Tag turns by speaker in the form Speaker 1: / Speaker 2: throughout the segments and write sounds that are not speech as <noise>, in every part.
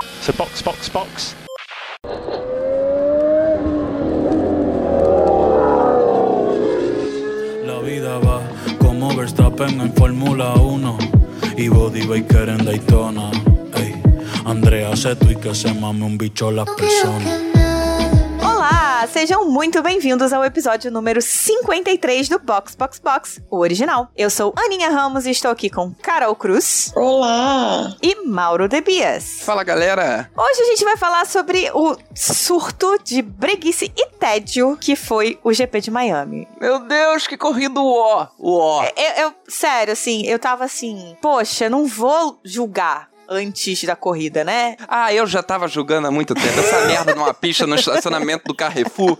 Speaker 1: So box, box, box.
Speaker 2: La vida va como Verstappen en Fórmula 1 y Body Baker en Daytona. Ey, Andrea Seto y que se mame un bicho las personas.
Speaker 3: Sejam muito bem-vindos ao episódio número 53 do Box Box Box, o original. Eu sou Aninha Ramos e estou aqui com Carol Cruz
Speaker 4: Olá!
Speaker 3: e Mauro Debias.
Speaker 5: Fala galera!
Speaker 3: Hoje a gente vai falar sobre o surto de breguice e tédio que foi o GP de Miami.
Speaker 5: Meu Deus, que corrido ó! Ó!
Speaker 3: Eu, eu- sério, assim, eu tava assim, poxa, não vou julgar antes da corrida, né?
Speaker 5: Ah, eu já tava julgando há muito tempo essa merda numa pista no estacionamento do Carrefour.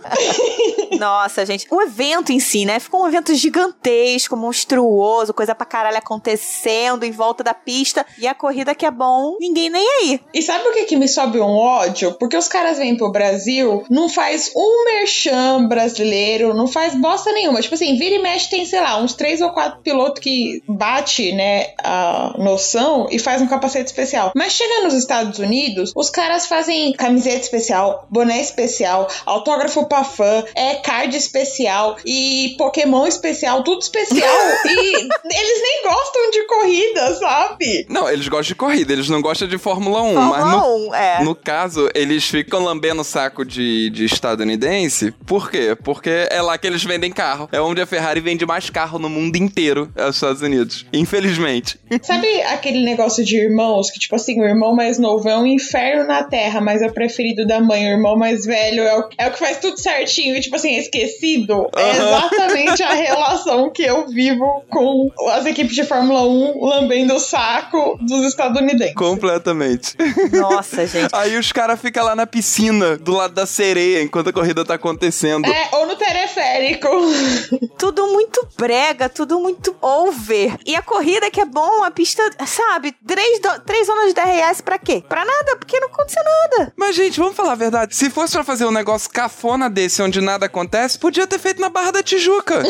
Speaker 3: Nossa, gente, o evento em si, né? Ficou um evento gigantesco, monstruoso, coisa pra caralho acontecendo em volta da pista. E a corrida que é bom, ninguém nem aí.
Speaker 4: E sabe o que, que me sobe um ódio? Porque os caras vêm pro Brasil, não faz um merchan brasileiro, não faz bosta nenhuma. Tipo assim, vira e mexe tem, sei lá, uns três ou quatro pilotos que bate, né, a noção e faz um capacete especial. Mas chega nos Estados Unidos, os caras fazem camiseta especial, boné especial, autógrafo pra fã, é card especial e Pokémon especial, tudo especial. <laughs> e eles nem gostam de corrida, sabe?
Speaker 5: Não, eles gostam de corrida, eles não gostam de Fórmula 1, mas no,
Speaker 3: Fórmula 1, é.
Speaker 5: no caso, eles ficam lambendo o saco de, de estadunidense. Por quê? Porque é lá que eles vendem carro. É onde a Ferrari vende mais carro no mundo inteiro, é os Estados Unidos. Infelizmente.
Speaker 4: Sabe aquele negócio de irmãos que, tipo assim, o irmão mais novo é um inferno na terra, mas é o preferido da mãe, o irmão mais velho é o, é o que faz tudo certinho e, tipo assim, é esquecido? É
Speaker 5: Aham.
Speaker 4: exatamente a <laughs> relação que eu vivo com as equipes de Fórmula 1 lambendo o saco dos estadunidenses.
Speaker 5: Completamente.
Speaker 3: Nossa, gente. <laughs>
Speaker 5: Aí os caras ficam lá na piscina, do lado da sereia, enquanto a corrida tá acontecendo.
Speaker 4: É, ou no teleférico. <laughs>
Speaker 3: Tudo muito brega, tudo muito over. E a corrida que é bom, a pista, sabe? Três, do- três zonas de DRS pra quê? Pra nada, porque não aconteceu nada.
Speaker 5: Mas, gente, vamos falar a verdade. Se fosse pra fazer um negócio cafona desse, onde nada acontece, podia ter feito na Barra da Tijuca. <laughs>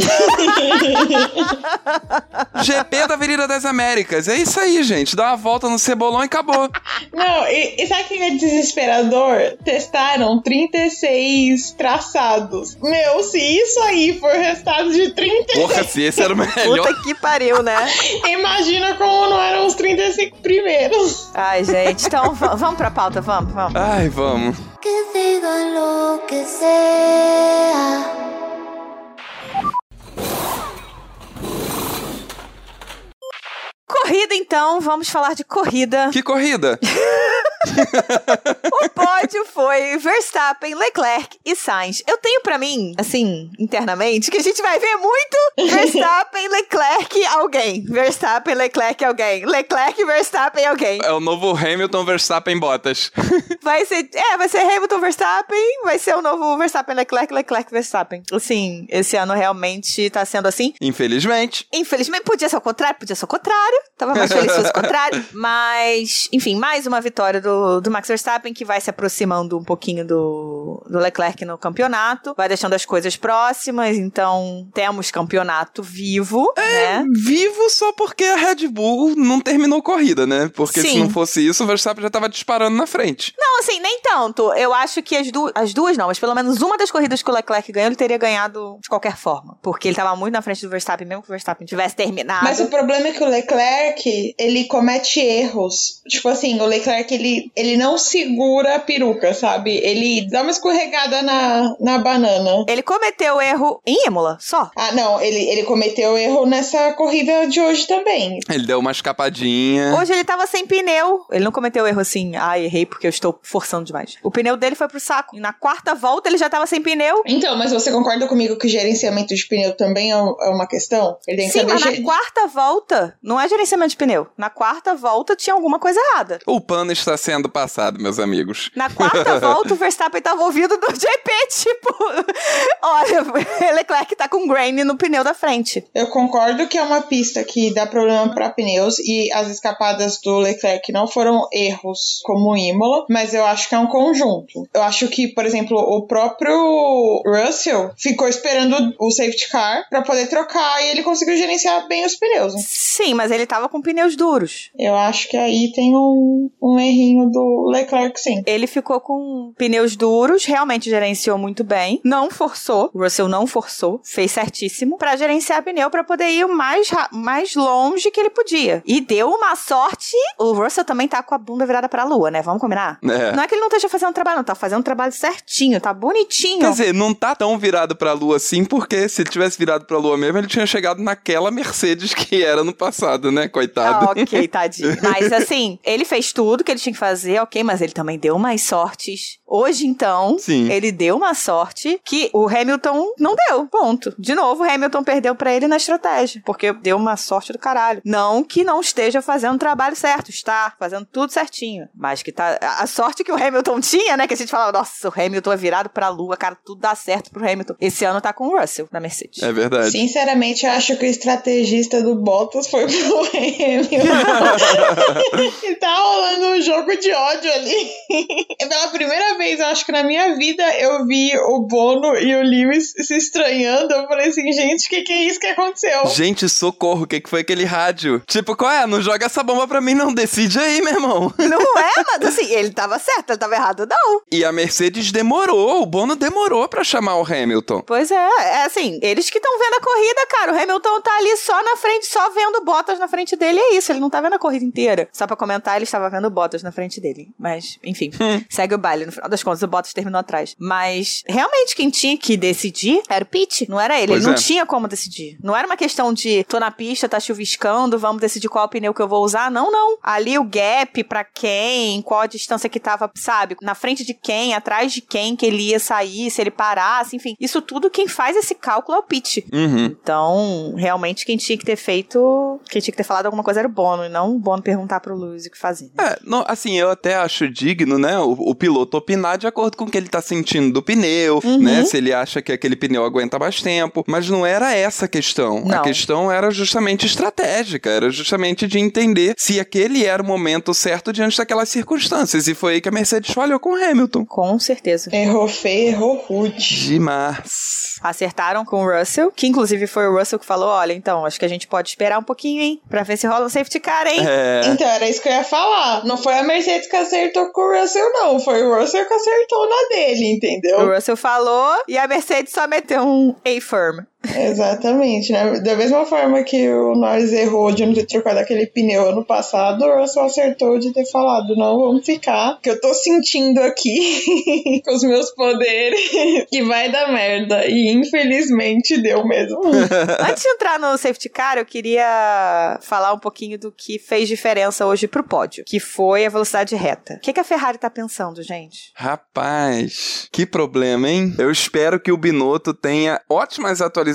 Speaker 5: GP da Avenida das Américas. É isso aí, gente. Dá uma volta no cebolão e acabou.
Speaker 4: Não, e, e sabe o que é desesperador? Testaram 36 traçados. Meu, se isso aí for resultado de 36,
Speaker 5: Porra, se esse era o melhor.
Speaker 3: Puta que pariu, né? <laughs>
Speaker 4: imagina como não eram os 35 primeiros.
Speaker 3: Ai, gente. Então, va- vamos pra pauta, vamos, vamos.
Speaker 5: Ai, vamos.
Speaker 6: Que digan lo que sea.
Speaker 3: Corrida, então. Vamos falar de corrida.
Speaker 5: Que corrida. <laughs>
Speaker 3: O pódio foi Verstappen, Leclerc e Sainz. Eu tenho pra mim, assim, internamente, que a gente vai ver muito Verstappen, <laughs> Leclerc, alguém. Verstappen, Leclerc, alguém. Leclerc, Verstappen, alguém.
Speaker 5: É o novo Hamilton Verstappen Bottas. <laughs>
Speaker 3: Vai ser, é, vai ser Hamilton, Verstappen, vai ser o novo Verstappen, Leclerc, Leclerc, Verstappen. Assim, esse ano realmente tá sendo assim.
Speaker 5: Infelizmente.
Speaker 3: Infelizmente, podia ser o contrário, podia ser o contrário. Tava mais feliz se fosse o contrário. Mas, enfim, mais uma vitória do, do Max Verstappen, que vai se aproximando um pouquinho do, do Leclerc no campeonato. Vai deixando as coisas próximas, então temos campeonato vivo, né?
Speaker 5: Vivo só porque a Red Bull não terminou corrida, né? Porque se
Speaker 3: Sim.
Speaker 5: não fosse isso, o Verstappen já tava disparando na frente.
Speaker 3: Não, assim, nem tanto. Eu acho que as, du as duas não, mas pelo menos uma das corridas que o Leclerc ganhou, ele teria ganhado de qualquer forma. Porque ele tava muito na frente do Verstappen, mesmo que o Verstappen tivesse terminado.
Speaker 4: Mas o problema é que o Leclerc, ele comete erros. Tipo assim, o Leclerc, ele, ele não segura a peruca, sabe? Ele dá uma escorregada na, na banana.
Speaker 3: Ele cometeu erro em Imola, só.
Speaker 4: Ah, não, ele, ele cometeu erro nessa corrida de hoje também.
Speaker 5: Ele deu uma escapadinha.
Speaker 3: Hoje ele tava sem pneu. Ele não cometeu erro assim, ah, errei porque eu estou forçando demais. O pneu dele foi pro saco. E na quarta volta ele já tava sem pneu.
Speaker 4: Então, mas você concorda comigo que o gerenciamento de pneu também é é uma questão? Ele tem que
Speaker 3: Sim,
Speaker 4: saber
Speaker 3: mas na quarta volta, não é gerenciamento de pneu. Na quarta volta tinha alguma coisa errada.
Speaker 5: O pano está sendo passado, meus amigos.
Speaker 3: Na quarta <laughs> volta, o Verstappen tava ouvido do JP, <laughs> tipo, olha, <laughs> Leclerc tá com grain no pneu da frente.
Speaker 4: Eu concordo que é uma pista que dá problema para pneus e as escapadas do Leclerc não foram erros como Imola, mas eu acho que é um conjunto. Eu acho que, por exemplo, o próprio Russell ficou esperando o safety car para poder trocar e ele conseguiu gerenciar bem os pneus. né?
Speaker 3: Sim, mas ele tava com pneus duros.
Speaker 4: Eu acho que aí tem um, um errinho do Leclerc, sim.
Speaker 3: Ele ficou com pneus duros, realmente gerenciou muito bem. Não forçou, o Russell não forçou, fez certíssimo pra gerenciar pneu pra poder ir o mais, mais longe que ele podia. E deu uma sorte. O Russell também tá com a bunda virada pra lua, né? Vamos combinar?
Speaker 5: É.
Speaker 3: Não é que ele não esteja fazendo trabalho, não. Tá fazendo trabalho certinho, tá bonitinho.
Speaker 5: Quer dizer, não tá tão virado pra lua assim, porque se ele tivesse virado pra lua mesmo, ele tinha chegado naquela Mercedes que era no passado, né? Coitado.
Speaker 3: Ah, ok, tadinho. Mas assim, ele fez tudo que ele tinha que fazer, ok, mas ele também deu umas sortes. Hoje, então,
Speaker 5: Sim.
Speaker 3: ele deu uma sorte que o Hamilton não deu. Ponto. De novo, o Hamilton perdeu pra ele na estratégia. Porque deu uma sorte do caralho. Não que não esteja fazendo o trabalho certo, está fazendo tudo certinho. Mas que tá. A a sorte que o Hamilton <laughs> tinha, né? Que a gente falava, nossa, o Hamilton é virado pra lua, cara, tudo dá certo pro Hamilton. Esse ano tá com o Russell na Mercedes.
Speaker 5: É verdade.
Speaker 4: Sinceramente, eu acho que o estrategista do Bottas foi <laughs> pro Hamilton. <laughs> e tá rolando um jogo de ódio ali. Pela primeira vez, eu acho que na minha vida, eu vi o Bono e o Lewis se estranhando. Eu falei assim, gente, o que, que é isso que aconteceu?
Speaker 5: Gente, socorro, o que, que foi aquele rádio? Tipo, qual é? Não joga essa bomba pra mim, não. Decide aí, meu irmão.
Speaker 3: Não <laughs> é, mas assim, ele tava certo, ele tava errado, não.
Speaker 5: E a Mercedes demorou, o Bono demorou pra chamar o Hamilton.
Speaker 3: Pois é, é assim, eles que estão vendo a corrida, cara. O Hamilton tá ali só na frente, só vendo Bottas na frente dele, é isso. Ele não tá vendo a corrida inteira. Só pra comentar, ele estava vendo Bottas na frente dele. Mas, enfim, <laughs> segue o baile. No final das contas, o Bottas terminou atrás. Mas, realmente, quem tinha que decidir era o Pete, não era ele.
Speaker 5: Pois
Speaker 3: ele não
Speaker 5: é.
Speaker 3: tinha como decidir. Não era uma questão de tô na pista, tá chuviscando, vamos decidir qual pneu que eu vou usar. Não, não. Ali o gap pra quem, qual a distância que tava, sabe, na frente de quem, atrás de quem que ele ia sair, se ele parasse, enfim. Isso tudo quem faz esse cálculo é o Pete.
Speaker 5: Uhum.
Speaker 3: Então, realmente, quem tinha que ter feito, quem tinha que ter falado alguma coisa era o Bono, e não o Bono perguntar pro Lewis o que fazer. né?
Speaker 5: É, não, assim, eu até acho digno, né, o, o piloto opinar de acordo com o que ele tá sentindo do pneu,
Speaker 3: Uhum.
Speaker 5: né, se ele acha que aquele pneu aguenta mais tempo, mas não era essa a questão. A
Speaker 3: Não.
Speaker 5: questão era justamente estratégica, era justamente de entender se aquele era o momento certo diante daquelas circunstâncias, e foi aí que a Mercedes falhou com o Hamilton.
Speaker 3: Com certeza.
Speaker 4: Errou feio, errou rude.
Speaker 5: Demais.
Speaker 3: Acertaram com o Russell, que inclusive foi o Russell que falou: olha, então, acho que a gente pode esperar um pouquinho, hein? Pra ver se rola um safety car, hein?
Speaker 5: É,
Speaker 4: Então, era isso que eu ia falar. Não foi a Mercedes que acertou com o Russell, não. Foi o Russell que acertou na dele, entendeu?
Speaker 3: O Russell falou e a Mercedes só meteu um A-firm.
Speaker 4: Exatamente, né? Da mesma forma que o Norris errou de não ter trocado aquele pneu ano passado, o Russell acertou de ter falado, não, vamos ficar, que eu tô sentindo aqui, <laughs> com os meus poderes, que vai dar merda. E infelizmente deu mesmo. <laughs>
Speaker 3: Antes de entrar no safety car, eu queria falar um pouquinho do que fez diferença hoje pro pódio, que foi a velocidade reta. O que, que a Ferrari tá pensando, gente?
Speaker 5: Rapaz, que problema, hein? Eu espero que o Binotto tenha ótimas atualizações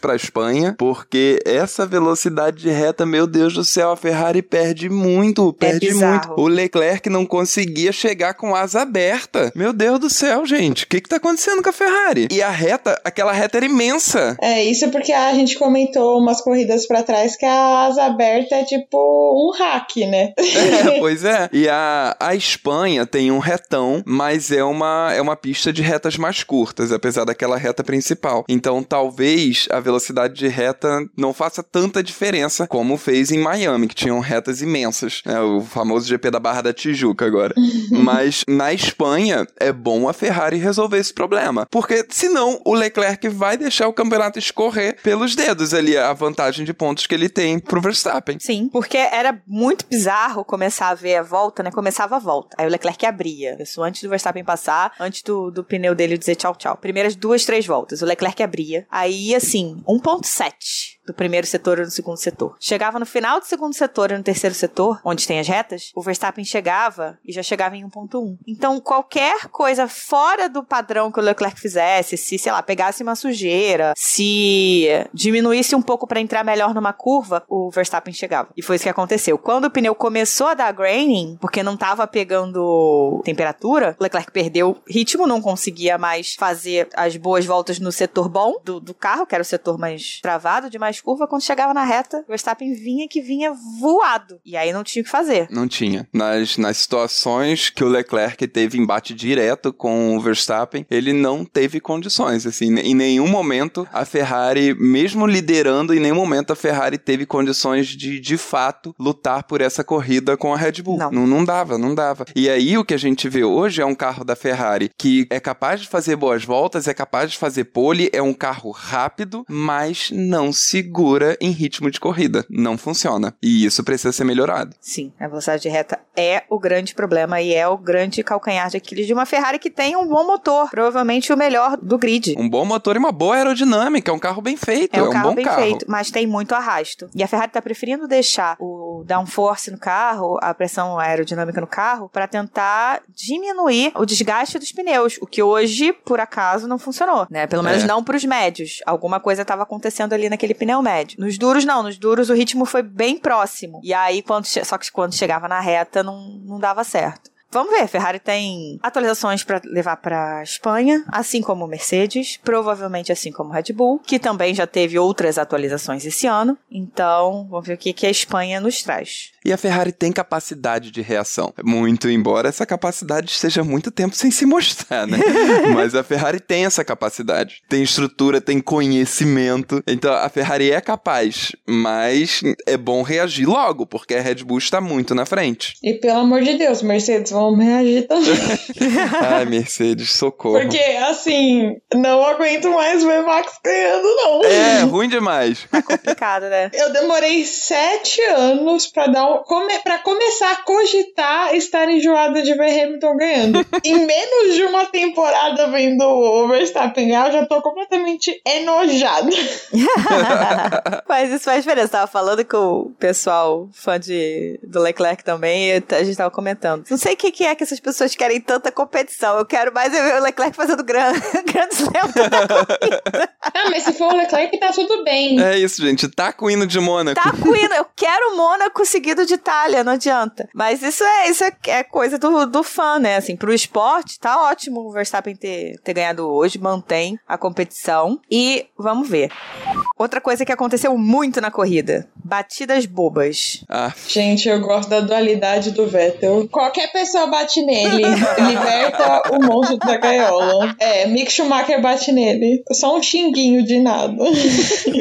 Speaker 5: para a Espanha, porque essa velocidade de reta, meu Deus do céu, a Ferrari perde muito, perde
Speaker 3: bizarro.
Speaker 5: muito. O Leclerc não conseguia chegar com asa aberta. Meu Deus do céu, gente, o que que tá acontecendo com a Ferrari? E a reta, aquela reta era imensa.
Speaker 4: É, isso porque a gente comentou umas corridas pra trás que a asa aberta é tipo um hack, né?
Speaker 5: É, <laughs> pois é. E a, a Espanha tem um retão, mas é uma, é uma pista de retas mais curtas, apesar daquela reta principal. Então talvez a velocidade de reta não faça tanta diferença como fez em Miami, que tinham retas imensas. É o famoso GP da Barra da Tijuca agora. <laughs> mas na Espanha é bom a Ferrari resolver esse problema. Porque senão o Leclerc vai deixar o campeonato escorrer pelos dedos ali, a vantagem de pontos que ele tem pro Verstappen.
Speaker 3: Sim, porque era muito bizarro começar a ver a volta, né? Começava a volta. Aí o Leclerc abria. Isso antes do Verstappen passar, antes do, do pneu dele dizer tchau, tchau. Primeiras duas, três voltas. O Leclerc abria. Aí ia assim, 1.7 do primeiro setor e do segundo setor. Chegava no final do segundo setor e no terceiro setor, onde tem as retas, o Verstappen chegava e já chegava em 1.1. Então, qualquer coisa fora do padrão que o Leclerc fizesse, se, sei lá, pegasse uma sujeira, se diminuísse um pouco para entrar melhor numa curva, o Verstappen chegava. E foi isso que aconteceu. Quando o pneu começou a dar graining, porque não tava pegando temperatura, o Leclerc perdeu ritmo, não conseguia mais fazer as boas voltas no setor bom do, do carro, que era o setor mais travado, de mais curva. Quando chegava na reta, o Verstappen vinha que vinha voado. E aí não tinha o que fazer.
Speaker 5: Não tinha. Nas, nas situações que o Leclerc teve embate direto com o Verstappen, ele não teve condições. Assim, em nenhum momento a Ferrari, mesmo liderando, em nenhum momento a Ferrari teve condições de, de fato, lutar por essa corrida com a Red Bull.
Speaker 3: Não.
Speaker 5: não, não dava, não dava. E aí o que a gente vê hoje é um carro da Ferrari que é capaz de fazer boas voltas, é capaz de fazer pole, é um carro rápido, mas não segura em ritmo de corrida. Não funciona. E isso precisa ser melhorado.
Speaker 3: Sim, a velocidade de reta é o grande problema e é o grande calcanhar de Aquiles de uma Ferrari que tem um bom motor, provavelmente o melhor do grid.
Speaker 5: Um bom motor e uma boa aerodinâmica, é um carro bem feito,
Speaker 3: É
Speaker 5: é,
Speaker 3: um
Speaker 5: um
Speaker 3: carro
Speaker 5: bom
Speaker 3: bem
Speaker 5: carro.
Speaker 3: feito, mas tem muito arrasto. E a Ferrari tá preferindo deixar o downforce no carro, a pressão aerodinâmica no carro, para tentar diminuir o desgaste dos pneus, o que hoje, por acaso, não funcionou, né? Pelo menos
Speaker 5: É.
Speaker 3: não pros médios. Alguma coisa estava acontecendo ali naquele pneu médio. Nos duros, não. Nos duros, o ritmo foi bem próximo. E aí, quando só que quando chegava na reta, não, não dava certo. Vamos ver, a Ferrari tem atualizações para levar para Espanha, assim como Mercedes, provavelmente assim como Red Bull, que também já teve outras atualizações esse ano. Então, vamos ver o que, que a Espanha nos traz.
Speaker 5: E a Ferrari tem capacidade de reação. Muito embora essa capacidade esteja há muito tempo sem se mostrar, né? <laughs> Mas a Ferrari tem essa capacidade. Tem estrutura, tem conhecimento. Então a Ferrari é capaz, mas é bom reagir logo, porque a Red Bull está muito na frente.
Speaker 4: E pelo amor de Deus, Mercedes, vamos reagir também.
Speaker 5: Ai, Mercedes, socorro.
Speaker 4: Porque, assim, não aguento mais ver Max ganhando, não.
Speaker 5: É, ruim demais.
Speaker 3: Complicado, né?
Speaker 4: Eu demorei sete anos pra dar um, come, pra começar a cogitar estar enjoada de ver Hamilton ganhando. em menos de uma temporada vendo o Verstappen ganhar, eu já tô completamente enojada. <laughs>
Speaker 3: Mas isso faz diferença. Tava falando com o pessoal fã de, do Leclerc também, e a gente tava comentando. Não sei o que, que é que essas pessoas querem tanta competição. Eu quero mais ver o Leclerc fazendo gran, <laughs> grandes lembros.
Speaker 4: Ah, mas se for o Leclerc, tá tudo bem.
Speaker 5: É isso, gente. Taco hino de Mônaco.
Speaker 3: Tá cuido. Eu quero Mônaco seguido de Itália, não adianta. Mas isso é, isso é, é coisa do, do fã, né? Assim, pro esporte, tá ótimo o Verstappen ter, ter ganhado hoje, mantém a competição. E vamos ver. Outra coisa que aconteceu muito na corrida: batidas bobas.
Speaker 5: Ah,
Speaker 4: Gente, eu gosto da dualidade do Vettel. Qualquer pessoa bate nele, liberta o monstro da gaiola. É, Mick Schumacher bate nele. Só um xinguinho de nada.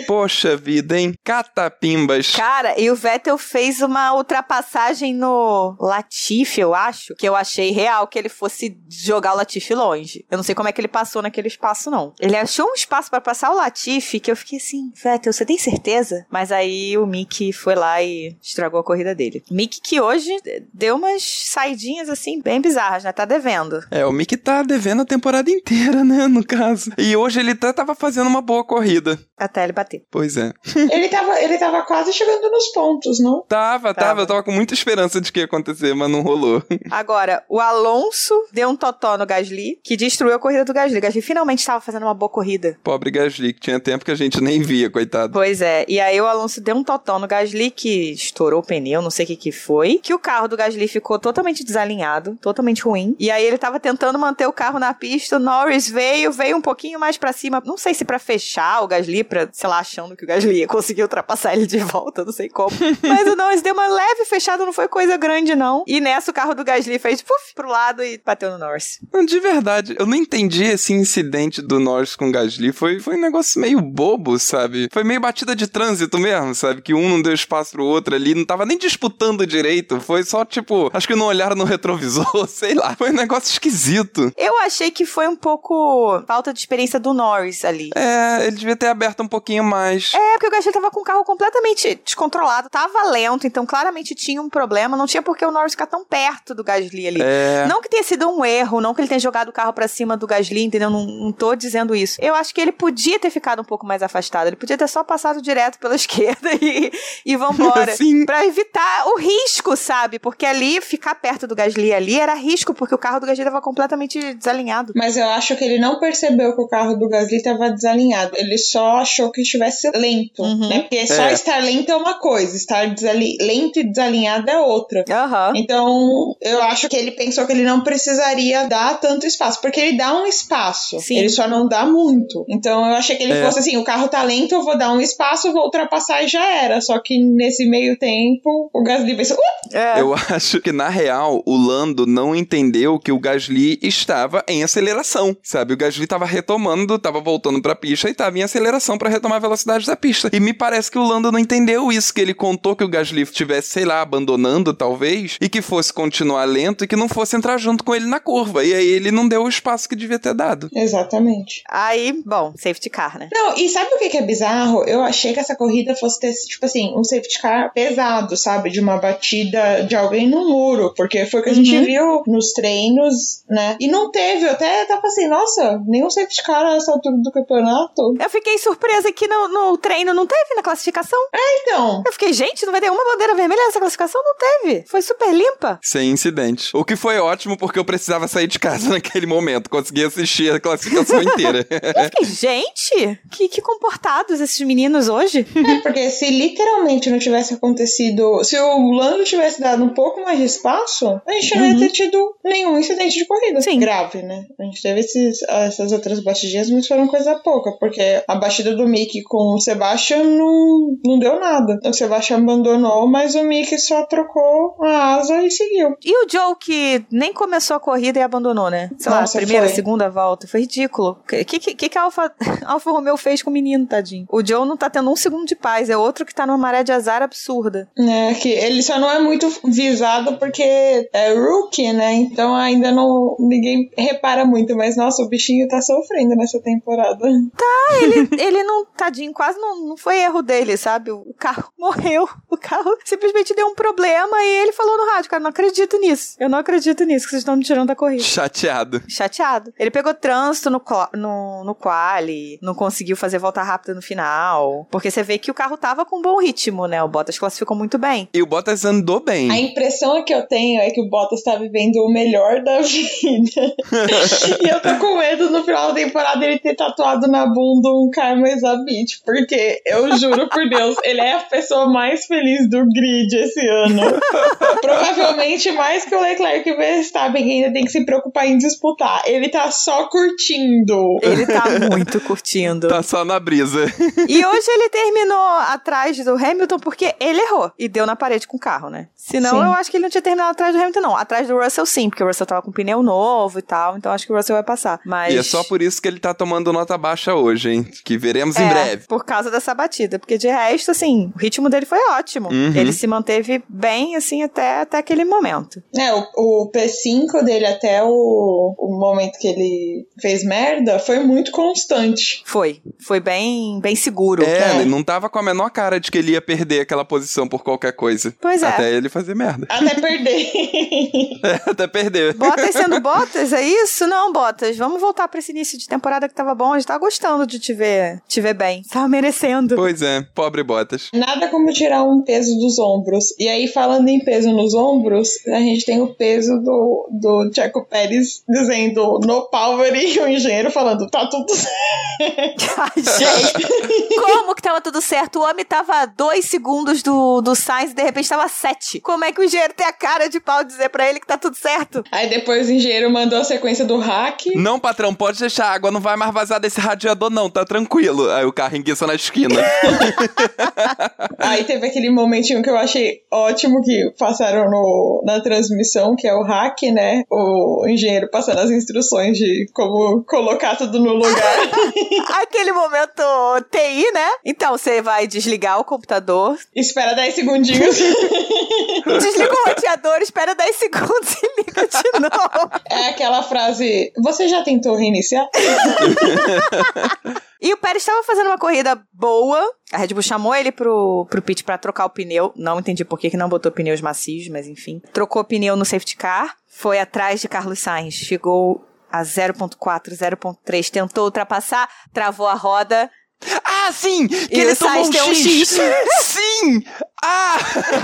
Speaker 5: poxa vida, hein? Catapimbas.
Speaker 3: Cara, e o Vettel fez uma ultrapassagem no Latifi, eu acho, que eu achei real que ele fosse jogar o Latifi longe. Eu não sei como é que ele passou naquele espaço, não. Ele achou um espaço pra passar o Latifi que eu fiquei assim, Vettel, você tem certeza? Mas aí o Mick foi lá e estragou a corrida dele. Mick que hoje deu umas saidinhas assim, bem bizarras, né? Tá devendo.
Speaker 5: É, o Mick tá devendo a temporada inteira, né, no caso. E hoje ele tá, tava fazendo uma boa corrida.
Speaker 3: Até ele bater.
Speaker 5: Pois é. <laughs>
Speaker 4: ele, tava, ele tava quase chegando nos pontos, não?
Speaker 5: Tava, tava,
Speaker 3: Tava.
Speaker 5: eu tava com muita esperança de que ia acontecer, mas não rolou. <laughs>
Speaker 3: Agora, o Alonso deu um totó no Gasly, que destruiu a corrida do Gasly. O Gasly finalmente estava fazendo uma boa corrida.
Speaker 5: Pobre Gasly, que tinha tempo que a gente nem via, coitado.
Speaker 3: Pois é, e aí o Alonso deu um totó no Gasly que estourou o pneu, não sei o que que foi, que o carro do Gasly ficou totalmente desalinhado, totalmente ruim. E aí ele tava tentando manter o carro na pista, o Norris veio, veio um pouquinho mais pra cima, não sei se pra fechar o Gasly, pra, sei lá, achando que o Gasly ia conseguir ultrapassar ele de volta, não sei como. <laughs> Mas o Norris deu uma leve fechada, não foi coisa grande não. E nessa o carro do Gasly fez puf pro lado e bateu no Norris.
Speaker 5: De verdade, eu não entendi esse incidente do Norris com o Gasly. Foi, foi um negócio meio bobo, sabe? Foi meio batida de trânsito mesmo, sabe? Que um não deu espaço pro outro ali, não tava nem disputando direito. Foi só, tipo, acho que não olharam no retrovisor, <laughs> sei lá. Foi um negócio esquisito.
Speaker 3: Eu achei que foi um pouco falta de experiência do Norris ali.
Speaker 5: É, ele devia ter aberto um pouquinho mais.
Speaker 3: É, porque o Gasly tava com o carro completamente descontrolado, tava lento, então claramente tinha um problema. Não tinha por que o Norris ficar tão perto do Gasly ali.
Speaker 5: É.
Speaker 3: Não que tenha sido um erro, não que ele tenha jogado o carro pra cima do Gasly, entendeu? Não, não tô dizendo isso. Eu acho que ele podia ter ficado um pouco mais afastado. Ele podia ter só passado direto pela <laughs> esquerda e, e vambora. <laughs>
Speaker 5: Sim.
Speaker 3: Pra evitar o risco, sabe? Porque ali, ficar perto do Gasly ali era risco, porque o carro do Gasly tava completamente desalinhado.
Speaker 4: Mas eu acho que ele não percebeu que o carro do Gasly estava desalinhado. Ele só achou que estivesse lento,
Speaker 3: Uhum.
Speaker 4: né? Porque só
Speaker 5: É.
Speaker 4: estar lento é uma coisa, estar desali- lento e desalinhado é outra.
Speaker 3: Aham.
Speaker 4: Então, eu acho que ele pensou que ele não precisaria dar tanto espaço, porque ele dá um espaço,
Speaker 3: Sim.
Speaker 4: ele só não dá muito. Então, eu achei que ele
Speaker 5: É.
Speaker 4: fosse assim: o carro tá lento, eu vou dar um espaço, vou ultrapassar e já era. Só que nesse meio tempo, o Gasly pensou: "Uh,
Speaker 3: É.
Speaker 5: Eu <laughs> acho que, na real, o Lando não entendeu que o Gasly estava em aceleração, sabe? O Gasly tava retomando, tava voltando pra pista e tava em aceleração pra retomar a velocidade da pista. E me parece que o Lando não entendeu isso, que ele contou que o Gasly estivesse, sei lá, abandonando, talvez, e que fosse continuar lento e que não fosse entrar junto com ele na curva. E aí ele não deu o espaço que devia ter dado.
Speaker 4: Exatamente.
Speaker 3: Aí, bom, safety car, né?
Speaker 4: Não, e sabe o que que é bizarro? Eu achei que essa corrida fosse ter, tipo assim, um safety car pesado, sabe? De uma batida de alguém no muro. Porque foi o que a gente viu nos treinos, né? E não teve. Eu até tava assim, nossa, nenhum safety car nessa altura do campeonato.
Speaker 3: Eu fiquei surpresa que no, no treino não teve na classificação.
Speaker 4: Então,
Speaker 3: Eu fiquei, gente, não vai ter uma bandeira vermelha nessa classificação? Não teve. Foi super limpa.
Speaker 5: Sem incidente. O que foi ótimo porque eu precisava sair de casa <laughs> naquele momento. Consegui assistir a classificação <laughs> inteira.
Speaker 3: Eu fiquei, gente, que, que comportados esses meninos hoje.
Speaker 4: é porque se literalmente não tivesse acontecido, se o Lando tivesse dado um pouco mais de espaço, a gente não ia ter tido nenhum incidente de corrida.
Speaker 3: Sim.
Speaker 4: Grave, né? A gente teve esses, essas outras batidinhas, mas foram coisa pouca, porque a batida do Mickey com o Sebastian não, não deu nada. O Sebastian abandonou, mas o Mickey só trocou a asa e seguiu.
Speaker 3: E o Joe, que nem começou a corrida e abandonou, né? Sei
Speaker 4: Nossa,
Speaker 3: lá, primeira,
Speaker 4: foi. segunda
Speaker 3: volta. Foi ridículo. O que, que, que, que a Alfa, Alfa Romeo fez com o menino, tadinho? O Joe não tá tendo um segundo de paz. É outro que tá numa maré de azar absurda.
Speaker 4: né, que ele só não é muito visado porque é rookie, né? Então ainda não ninguém repara muito, mas nossa, o bichinho tá sofrendo nessa temporada.
Speaker 3: ele, <laughs> ele não, tadinho, quase não, não foi erro dele, sabe? O, carro <laughs> morreu. O carro simplesmente deu um problema e ele falou no rádio, cara, não acredito nisso. Eu não acredito nisso que vocês estão me tirando da corrida.
Speaker 5: Chateado.
Speaker 3: Chateado. Ele pegou trânsito no, no, no quali, não conseguiu fazer volta rápida no final. Porque você vê que o carro tava com bom ritmo, né? O Bottas classificou muito bem.
Speaker 5: E o Bottas andou bem.
Speaker 4: A impressão que eu tenho é que o Bottas tá vivendo o melhor da vida. <laughs> e eu tô com medo no final da temporada ele ter tatuado na bunda um Karma Exabit, porque eu juro por Deus, ele é a pessoa mais feliz do grid esse ano. Provavelmente mais que o Leclerc e o Verstappen, que ainda tem que se preocupar em disputar. Ele tá só curtindo.
Speaker 3: Ele tá muito curtindo.
Speaker 5: Tá só na brisa.
Speaker 3: E hoje ele terminou atrás do Hamilton porque ele errou e deu na parede com o carro, né? Senão
Speaker 4: Sim.
Speaker 3: eu acho que ele não tinha terminado atrás do Hamilton, não. Atrás do Russell, sim, porque o Russell tava com pneu novo e tal, então acho que o Russell vai passar. Mas.
Speaker 5: E é só por isso que ele tá tomando nota baixa hoje, hein? Que veremos em
Speaker 3: É,
Speaker 5: breve.
Speaker 3: Por causa dessa batida. Porque de resto, assim, o ritmo dele foi ótimo.
Speaker 5: Uhum.
Speaker 3: Ele se manteve bem, assim, até, até aquele momento.
Speaker 4: É, o, o P5 dele até o, o momento que ele fez merda foi muito constante.
Speaker 3: Foi. Foi bem, bem seguro.
Speaker 5: É,
Speaker 4: É.
Speaker 5: ele não tava com a menor cara de que ele ia perder aquela posição por qualquer coisa.
Speaker 3: Pois é.
Speaker 5: Até ele fazer merda.
Speaker 4: Até perder. <laughs> <laughs>
Speaker 5: Até perder.
Speaker 3: Bottas sendo <laughs> Bottas, é isso? Não, Bottas, vamos voltar pra esse início de temporada que tava bom. A gente tá gostando de te ver, te ver bem. Tava merecendo.
Speaker 5: Pois é, pobre Bottas.
Speaker 4: Nada como tirar um peso dos ombros. E aí, falando em peso nos ombros, a gente tem o peso do, do Checo Pérez dizendo no power e o engenheiro falando, tá tudo <laughs> certo.
Speaker 3: Ai, gente, como que tava tudo certo? O homem tava a dois segundos do, do Sainz e de repente tava a sete. Como é que o engenheiro tem a cara de pau dizer pra ele que tá tudo certo?
Speaker 4: Aí depois o engenheiro mandou a sequência do hack.
Speaker 5: Não, patrão, pode deixar, a água não vai mais vazar desse radiador, não, tá tranquilo. Aí o carro enguiça na esquina. <laughs>
Speaker 4: Aí teve aquele momentinho que eu achei ótimo que passaram no, na transmissão, que é o hack, né? O engenheiro passando as instruções de como colocar tudo no lugar. <laughs>
Speaker 3: Aquele momento TI, né? Então, você vai desligar o computador,
Speaker 4: Espera 10 segundinhos. <laughs>
Speaker 3: desliga o roteador, espera 10 10 segundos e liga de <laughs> novo.
Speaker 4: É aquela frase: Você já tentou reiniciar? <laughs>
Speaker 3: E o Pérez estava fazendo uma corrida boa. A Red Bull chamou ele pro, pro pit para trocar o pneu. Não entendi por que, que não botou pneus macios, mas enfim. Trocou o pneu no safety car. Foi atrás de Carlos Sainz. Chegou a 0.4, 0.3. Tentou ultrapassar, travou a roda.
Speaker 5: Ah, sim! Que
Speaker 3: E
Speaker 5: ele tomou um
Speaker 3: tem um
Speaker 5: X.
Speaker 3: X. <laughs>
Speaker 5: Sim! Ah!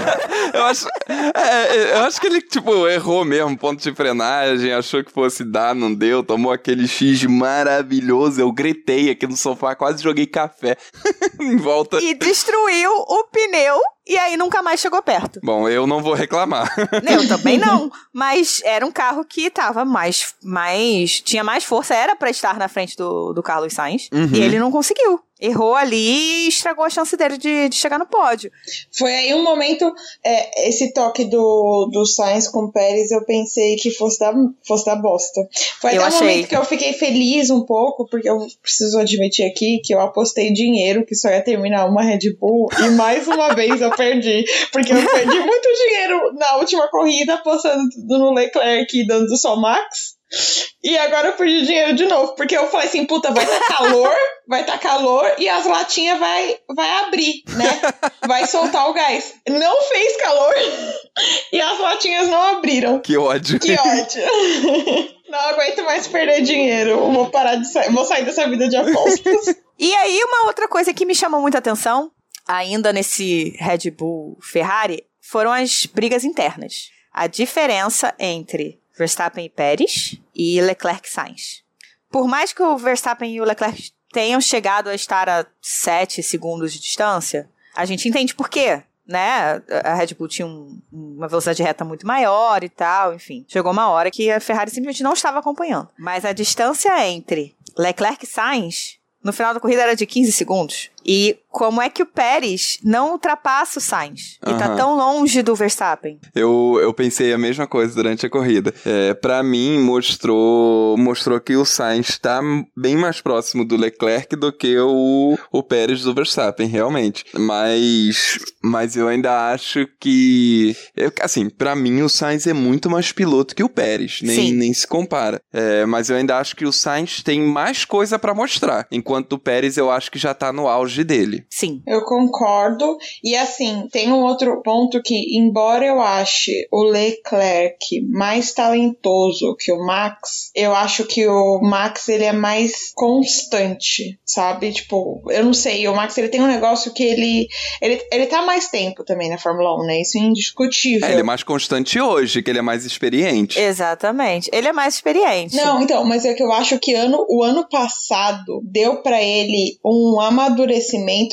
Speaker 5: <laughs> eu, acho, é, eu acho que ele, tipo, errou mesmo, ponto de frenagem, achou que fosse dar, não deu, tomou aquele X maravilhoso. Eu gritei aqui no sofá, quase joguei café <laughs> em volta.
Speaker 3: E destruiu o pneu. E aí nunca mais chegou perto.
Speaker 5: Bom, eu não vou reclamar. <laughs>
Speaker 3: Eu também <laughs> não. Mas era um carro que tava mais. mais tinha mais força, era pra estar na frente do, do Carlos Sainz.
Speaker 5: Uhum.
Speaker 3: E ele não conseguiu. Errou ali e estragou a chance dele de, de chegar no pódio.
Speaker 4: Foi aí um momento, é, esse toque do, do Sainz com o Pérez, eu pensei que fosse da, fosse da bosta. Foi
Speaker 3: Eu
Speaker 4: até um
Speaker 3: achei.
Speaker 4: momento que eu fiquei feliz um pouco, porque eu preciso admitir aqui que eu apostei dinheiro que só ia terminar uma Red Bull, e mais uma <laughs> vez eu perdi. Porque eu perdi muito dinheiro na última corrida apostando no Leclerc e dando só Max. E agora eu perdi dinheiro de novo, porque eu falei assim, puta, vai tá calor, <laughs> vai tá calor e as latinhas vai, vai abrir, né? Vai soltar o gás. Não fez calor <laughs> e as latinhas não abriram.
Speaker 5: que ódio.
Speaker 4: Que ódio. <laughs> Não aguento mais perder dinheiro. Eu Vou parar de sair, vou sair dessa vida de apostas.
Speaker 3: E aí, uma outra coisa que me chamou muita atenção, ainda nesse Red Bull Ferrari, foram as brigas internas. A diferença entre Verstappen e Pérez e Leclerc e Sainz. Por mais que o Verstappen e o Leclerc tenham chegado a estar a 7 segundos de distância, a gente entende por quê. Né? A Red Bull tinha um- uma velocidade de reta muito maior e tal, enfim. Chegou uma hora que a Ferrari simplesmente não estava acompanhando. Mas a distância entre Leclerc e Sainz no final da corrida era de 15 segundos. E como é que o Pérez não ultrapassa o Sainz? E tá tão longe do Verstappen?
Speaker 5: Eu, eu pensei a mesma coisa durante a corrida. É, para mim, mostrou mostrou que o Sainz está bem mais próximo do Leclerc do que o, o Pérez do Verstappen, realmente. Mas, mas eu ainda acho que. eu- assim, para mim, o Sainz é muito mais piloto que o Pérez. Nem,
Speaker 3: Sim.
Speaker 5: nem se compara. É, mas eu ainda acho que o Sainz tem mais coisa para mostrar. Enquanto o Pérez, eu acho que já tá no auge dele.
Speaker 3: Sim.
Speaker 4: Eu concordo. E assim, tem um outro ponto que, embora eu ache o Leclerc mais talentoso que o Max, eu acho que o Max ele é mais constante, sabe? Tipo, eu não sei, o Max ele tem um negócio que ele ele, ele tá há mais tempo também na Fórmula 1, né? Isso é indiscutível.
Speaker 5: É, ele é mais constante hoje, que ele é mais experiente.
Speaker 3: Exatamente. Ele é mais experiente.
Speaker 4: Não, então, mas é que eu acho que ano, o ano passado deu pra ele um amadurecimento,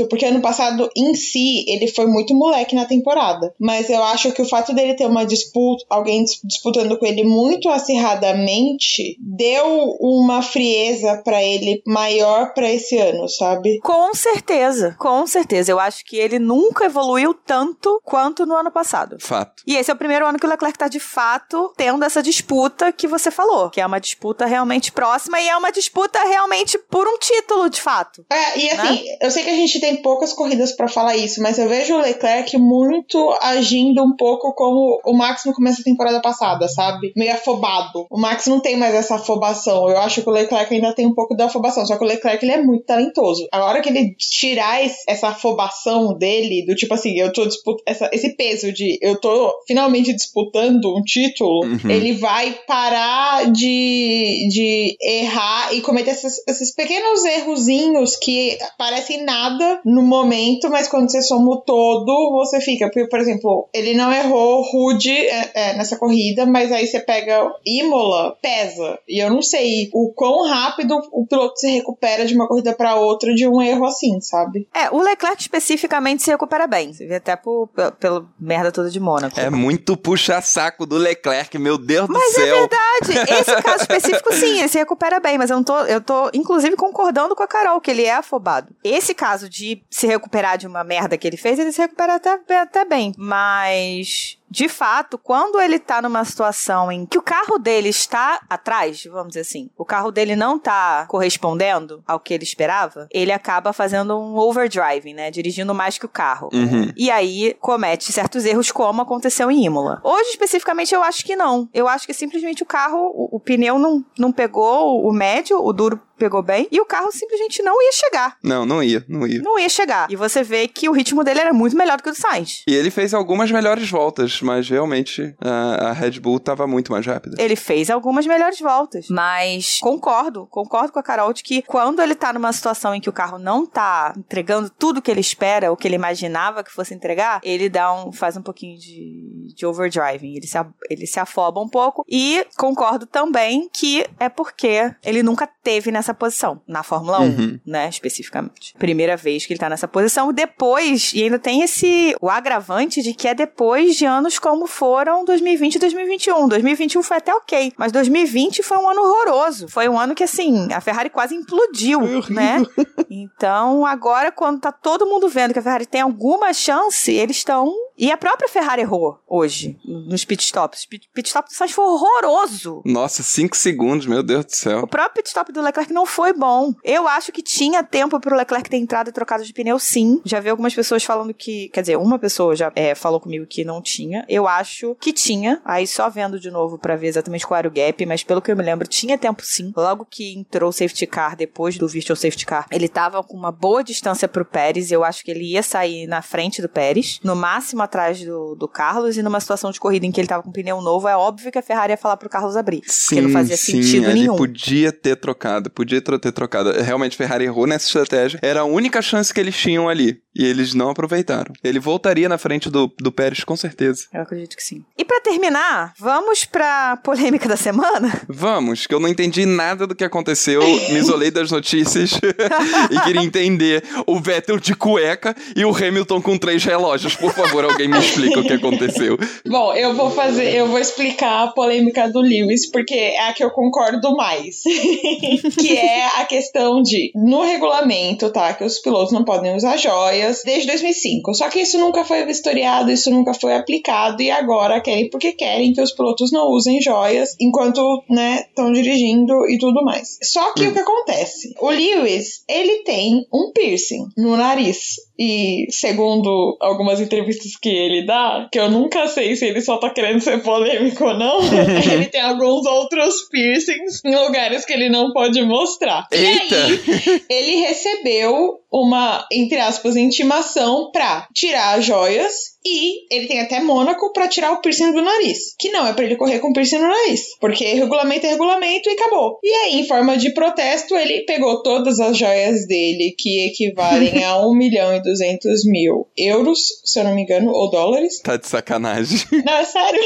Speaker 4: porque ano passado em si ele foi muito moleque na temporada. Mas eu acho que o fato dele ter uma disputa, alguém dis- disputando com ele muito acirradamente, deu uma frieza pra ele maior pra esse ano, sabe?
Speaker 3: Com certeza, com certeza. Eu acho que ele nunca evoluiu tanto quanto no ano passado.
Speaker 5: Fato.
Speaker 3: E esse é o primeiro ano que o Leclerc tá de fato tendo essa disputa que você falou, que é uma disputa realmente próxima e é uma disputa realmente por um título, de fato.
Speaker 4: É, e assim, eu sei que a gente tem poucas corridas pra falar isso, mas eu vejo o Leclerc muito agindo um pouco como o Max no começo da temporada passada, sabe? Meio afobado. O Max não tem mais essa afobação. Eu acho que o Leclerc ainda tem um pouco da afobação, só que o Leclerc ele é muito talentoso. A hora que ele tirar esse- essa afobação dele, do tipo assim, eu tô disputando esse peso de eu tô finalmente disputando um título,
Speaker 5: Uhum.
Speaker 4: ele vai parar de, de errar e cometer esses, esses pequenos errozinhos que parecem nada no momento, mas quando você soma o todo, você fica. Por, por exemplo, ele não errou rude é, é, nessa corrida, mas aí você pega Imola, pesa. E eu não sei o quão rápido o piloto se recupera de uma corrida pra outra de um erro assim, sabe?
Speaker 3: É, o Leclerc especificamente se recupera bem. Você vê até por, pela, pela merda toda de Mônaco.
Speaker 5: É muito puxa-saco do Leclerc, meu Deus
Speaker 3: Mas
Speaker 5: do
Speaker 3: é
Speaker 5: céu.
Speaker 3: verdade. Esse <laughs> caso específico, sim, ele se recupera bem, mas eu não tô. Eu tô, inclusive, concordando com a Carol, que ele é afobado. Esse caso de se recuperar de uma merda que ele fez, ele se recupera até, até bem. Mas. De fato, quando ele tá numa situação em que o carro dele está atrás, vamos dizer assim, o carro dele não tá correspondendo ao que ele esperava, ele acaba fazendo um overdriving, né? Dirigindo mais que o carro.
Speaker 5: Uhum.
Speaker 3: E aí comete certos erros, como aconteceu em Imola. Hoje, especificamente, eu acho que não. Eu acho que simplesmente o carro, o, o pneu não, não pegou o médio, o duro pegou bem, e o carro simplesmente não ia chegar.
Speaker 5: Não, não ia, não ia.
Speaker 3: Não ia chegar. E você vê que o ritmo dele era muito melhor do que o do Sainz.
Speaker 5: E ele fez algumas melhores voltas, mas realmente a, a Red Bull tava muito mais rápida.
Speaker 3: Ele fez algumas melhores voltas. Mas concordo, concordo com a Carol de que quando ele tá numa situação em que o carro não tá entregando tudo que ele espera, o que ele imaginava que fosse entregar, ele dá um, faz um pouquinho de, de overdriving. Ele se, ele se afoba um pouco. E concordo também que é porque ele nunca teve nessa posição, na Fórmula 1,
Speaker 5: Uhum.
Speaker 3: né, especificamente. Primeira vez que ele tá nessa posição. Depois, e ainda tem esse, o agravante de que é depois de anos como foram 2020 e 2021. 2021 foi até ok, mas 2020 foi um ano horroroso. Foi um ano que, assim, a Ferrari quase implodiu, né? <laughs> Então, agora, quando tá todo mundo vendo que a Ferrari tem alguma chance, eles estão. E a própria Ferrari errou hoje, nos pitstops. O pit- pitstop do Sainz foi horroroso.
Speaker 5: Nossa, 5 segundos, meu Deus do
Speaker 3: O
Speaker 5: céu.
Speaker 3: próprio pit stop do Leclerc não foi bom. Eu acho que tinha tempo pro Leclerc ter entrado e trocado de pneu, sim. Já vi algumas pessoas falando que. Quer dizer, uma pessoa já é, falou comigo que não tinha. Eu acho que tinha. Aí só vendo de novo pra ver exatamente qual era o gap, mas pelo que eu me lembro, tinha tempo sim. Logo que entrou o safety car, depois do virtual safety car, ele tava com uma boa distância pro Pérez. Eu acho que ele ia sair na frente do Pérez, no máximo atrás do, do Carlos, e numa situação de corrida em que ele tava com pneu novo, é óbvio que a Ferrari ia falar pro Carlos abrir.
Speaker 5: Sim,
Speaker 3: porque não fazia
Speaker 5: sim,
Speaker 3: sentido
Speaker 5: ali
Speaker 3: nenhum.
Speaker 5: podia ter trocado, podia ter trocado. Realmente, Ferrari errou nessa estratégia. Era a única chance que eles tinham ali. E eles não aproveitaram. Ele voltaria na frente do, do Pérez, com certeza.
Speaker 3: Eu acredito que sim. E pra terminar, vamos pra polêmica da semana?
Speaker 5: Vamos, que eu não entendi nada do que aconteceu, me isolei das notícias <laughs> e queria entender o Vettel de cueca e o Hamilton com três relógios. Por favor, alguém me explica o que aconteceu.
Speaker 4: Bom, eu vou fazer, eu vou explicar a polêmica do Lewis, porque é a que eu concordo mais. <laughs> que é a questão de, no regulamento, tá? Que os pilotos não podem usar joias desde 2005. Só que isso nunca foi vistoriado, isso nunca foi aplicado, e agora querem, porque querem que os pilotos não usem joias enquanto, né, estão dirigindo e tudo mais. Só que o que acontece? O Lewis, ele tem um piercing no nariz. E segundo algumas entrevistas que ele dá, que eu nunca sei se ele só tá querendo ser polêmico ou não, <laughs> ele tem alguns outros piercings em lugares que ele não pode mostrar.
Speaker 5: Eita!
Speaker 4: E aí, <laughs> ele recebeu uma, entre aspas, intimação pra tirar as joias e ele tem até Mônaco pra tirar o piercing do nariz. Que não é pra ele correr com piercing no nariz. Porque regulamento é regulamento e acabou. E aí, em forma de protesto, ele pegou todas as joias dele, que equivalem a 1 milhão e 200 mil euros, se eu não me engano, ou dólares.
Speaker 5: Tá de sacanagem. <laughs>
Speaker 4: Não, é sério.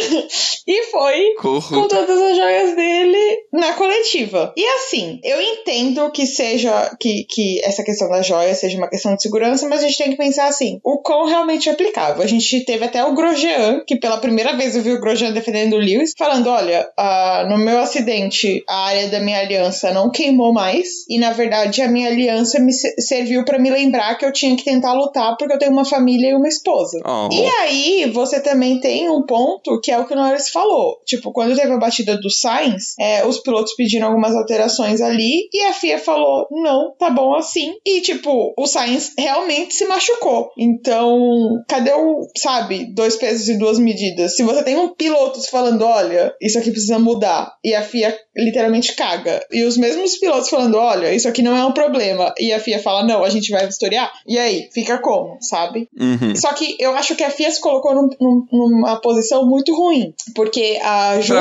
Speaker 4: E foi com todas as joias dele na coletiva. E assim, eu entendo que seja que, que essa questão das joias seja uma questão de segurança, mas a gente tem que pensar assim, o quão realmente é aplicável. A gente teve até o Grosjean, que pela primeira vez eu vi o Grosjean defendendo o Lewis, falando, olha, ah, no meu acidente a área da minha aliança não queimou mais, e na verdade a minha aliança me se- serviu pra me lembrar que eu tinha que tentar lutar porque eu tenho uma família e uma esposa.
Speaker 5: Oh.
Speaker 4: E aí, você também tem um ponto que é o que o Norris falou. Tipo, quando teve a batida do Sainz, é, os pilotos pediram algumas alterações ali e a FIA falou: não, tá bom assim. E, tipo, o Sainz realmente se machucou. Então, cadê o, sabe, dois pesos e duas medidas? Se você tem um piloto falando: olha, isso aqui precisa mudar, e a FIA literalmente caga, e os mesmos pilotos falando: olha, isso aqui não é um problema, e a FIA fala: não, a gente vai vistoriar, e aí, fica como, sabe?
Speaker 5: Uhum.
Speaker 4: Só que eu acho que a FIA se colocou num- num- numa posição muito ruim. Porque a Ju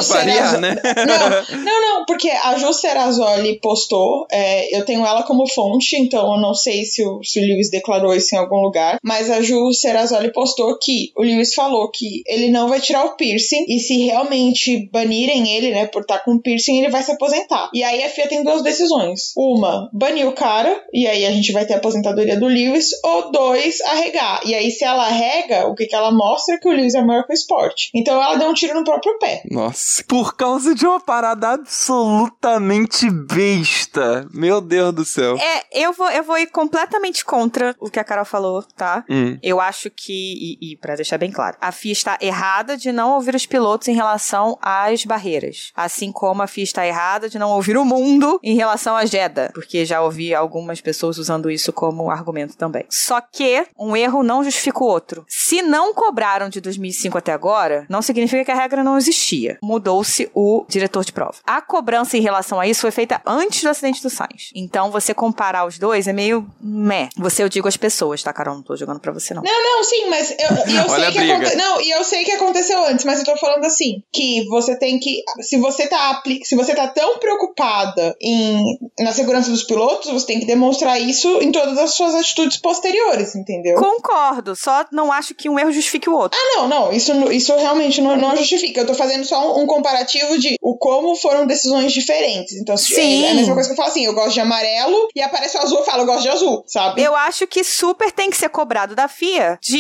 Speaker 5: né?
Speaker 4: Não, não, não, porque a Ju Serrazoli postou, é, eu tenho ela como fonte, então eu não sei se o, se o Lewis declarou isso em algum lugar, mas a Ju Serrazoli postou que o Lewis falou que ele não vai tirar o piercing e se realmente banirem ele, né, por estar com piercing, ele vai se aposentar. E aí a FIA tem duas decisões. Uma, banir o cara, e aí a gente vai ter a aposentadoria do Lewis, ou dois, arregar. E aí se ela arrega, o que, que ela mostra é que o Lewis é maior que o esporte. Então ela deu um tiro no próprio pé.
Speaker 5: Nossa. Por causa de uma parada absolutamente besta. Meu Deus do céu.
Speaker 3: É, eu vou, eu vou ir completamente contra o que a Carol falou, tá?
Speaker 5: Hum.
Speaker 3: Eu acho que, e, e para deixar bem claro, a FIA está errada de não ouvir os pilotos em relação às barreiras. Assim como a FIA está errada de não ouvir o mundo em relação à Jeddah. Porque já ouvi algumas pessoas usando isso como argumento também. Só que um erro não justifica o outro. Se não cobraram de 2005 até agora, não significa que a regra não existia. Mudou-se o diretor de prova. A cobrança em relação a isso foi feita antes do acidente do Sainz. Então, você comparar os dois é meio meh. Você, eu digo as pessoas, tá, Carol? Não tô jogando pra você, não.
Speaker 4: Não, não, sim, mas eu, eu <laughs> sei que aconte... Não, e eu sei que aconteceu antes, mas eu tô falando assim, que você tem que. Se você tá apli... se você tá tão preocupada em na segurança dos pilotos, você tem que demonstrar isso em todas as suas atitudes posteriores, entendeu?
Speaker 3: Concordo, só não acho que um erro justifique o outro.
Speaker 4: Ah, não, não, isso, isso realmente não, não justifica. Eu tô fazendo só um, um comparativo de o como foram decisões diferentes. Então, se-
Speaker 3: Sim.
Speaker 4: é a mesma coisa que eu falo assim, eu gosto de amarelo e aparece o azul, eu falo, eu gosto de azul, sabe?
Speaker 3: Eu acho que super tem que ser cobrado da FIA de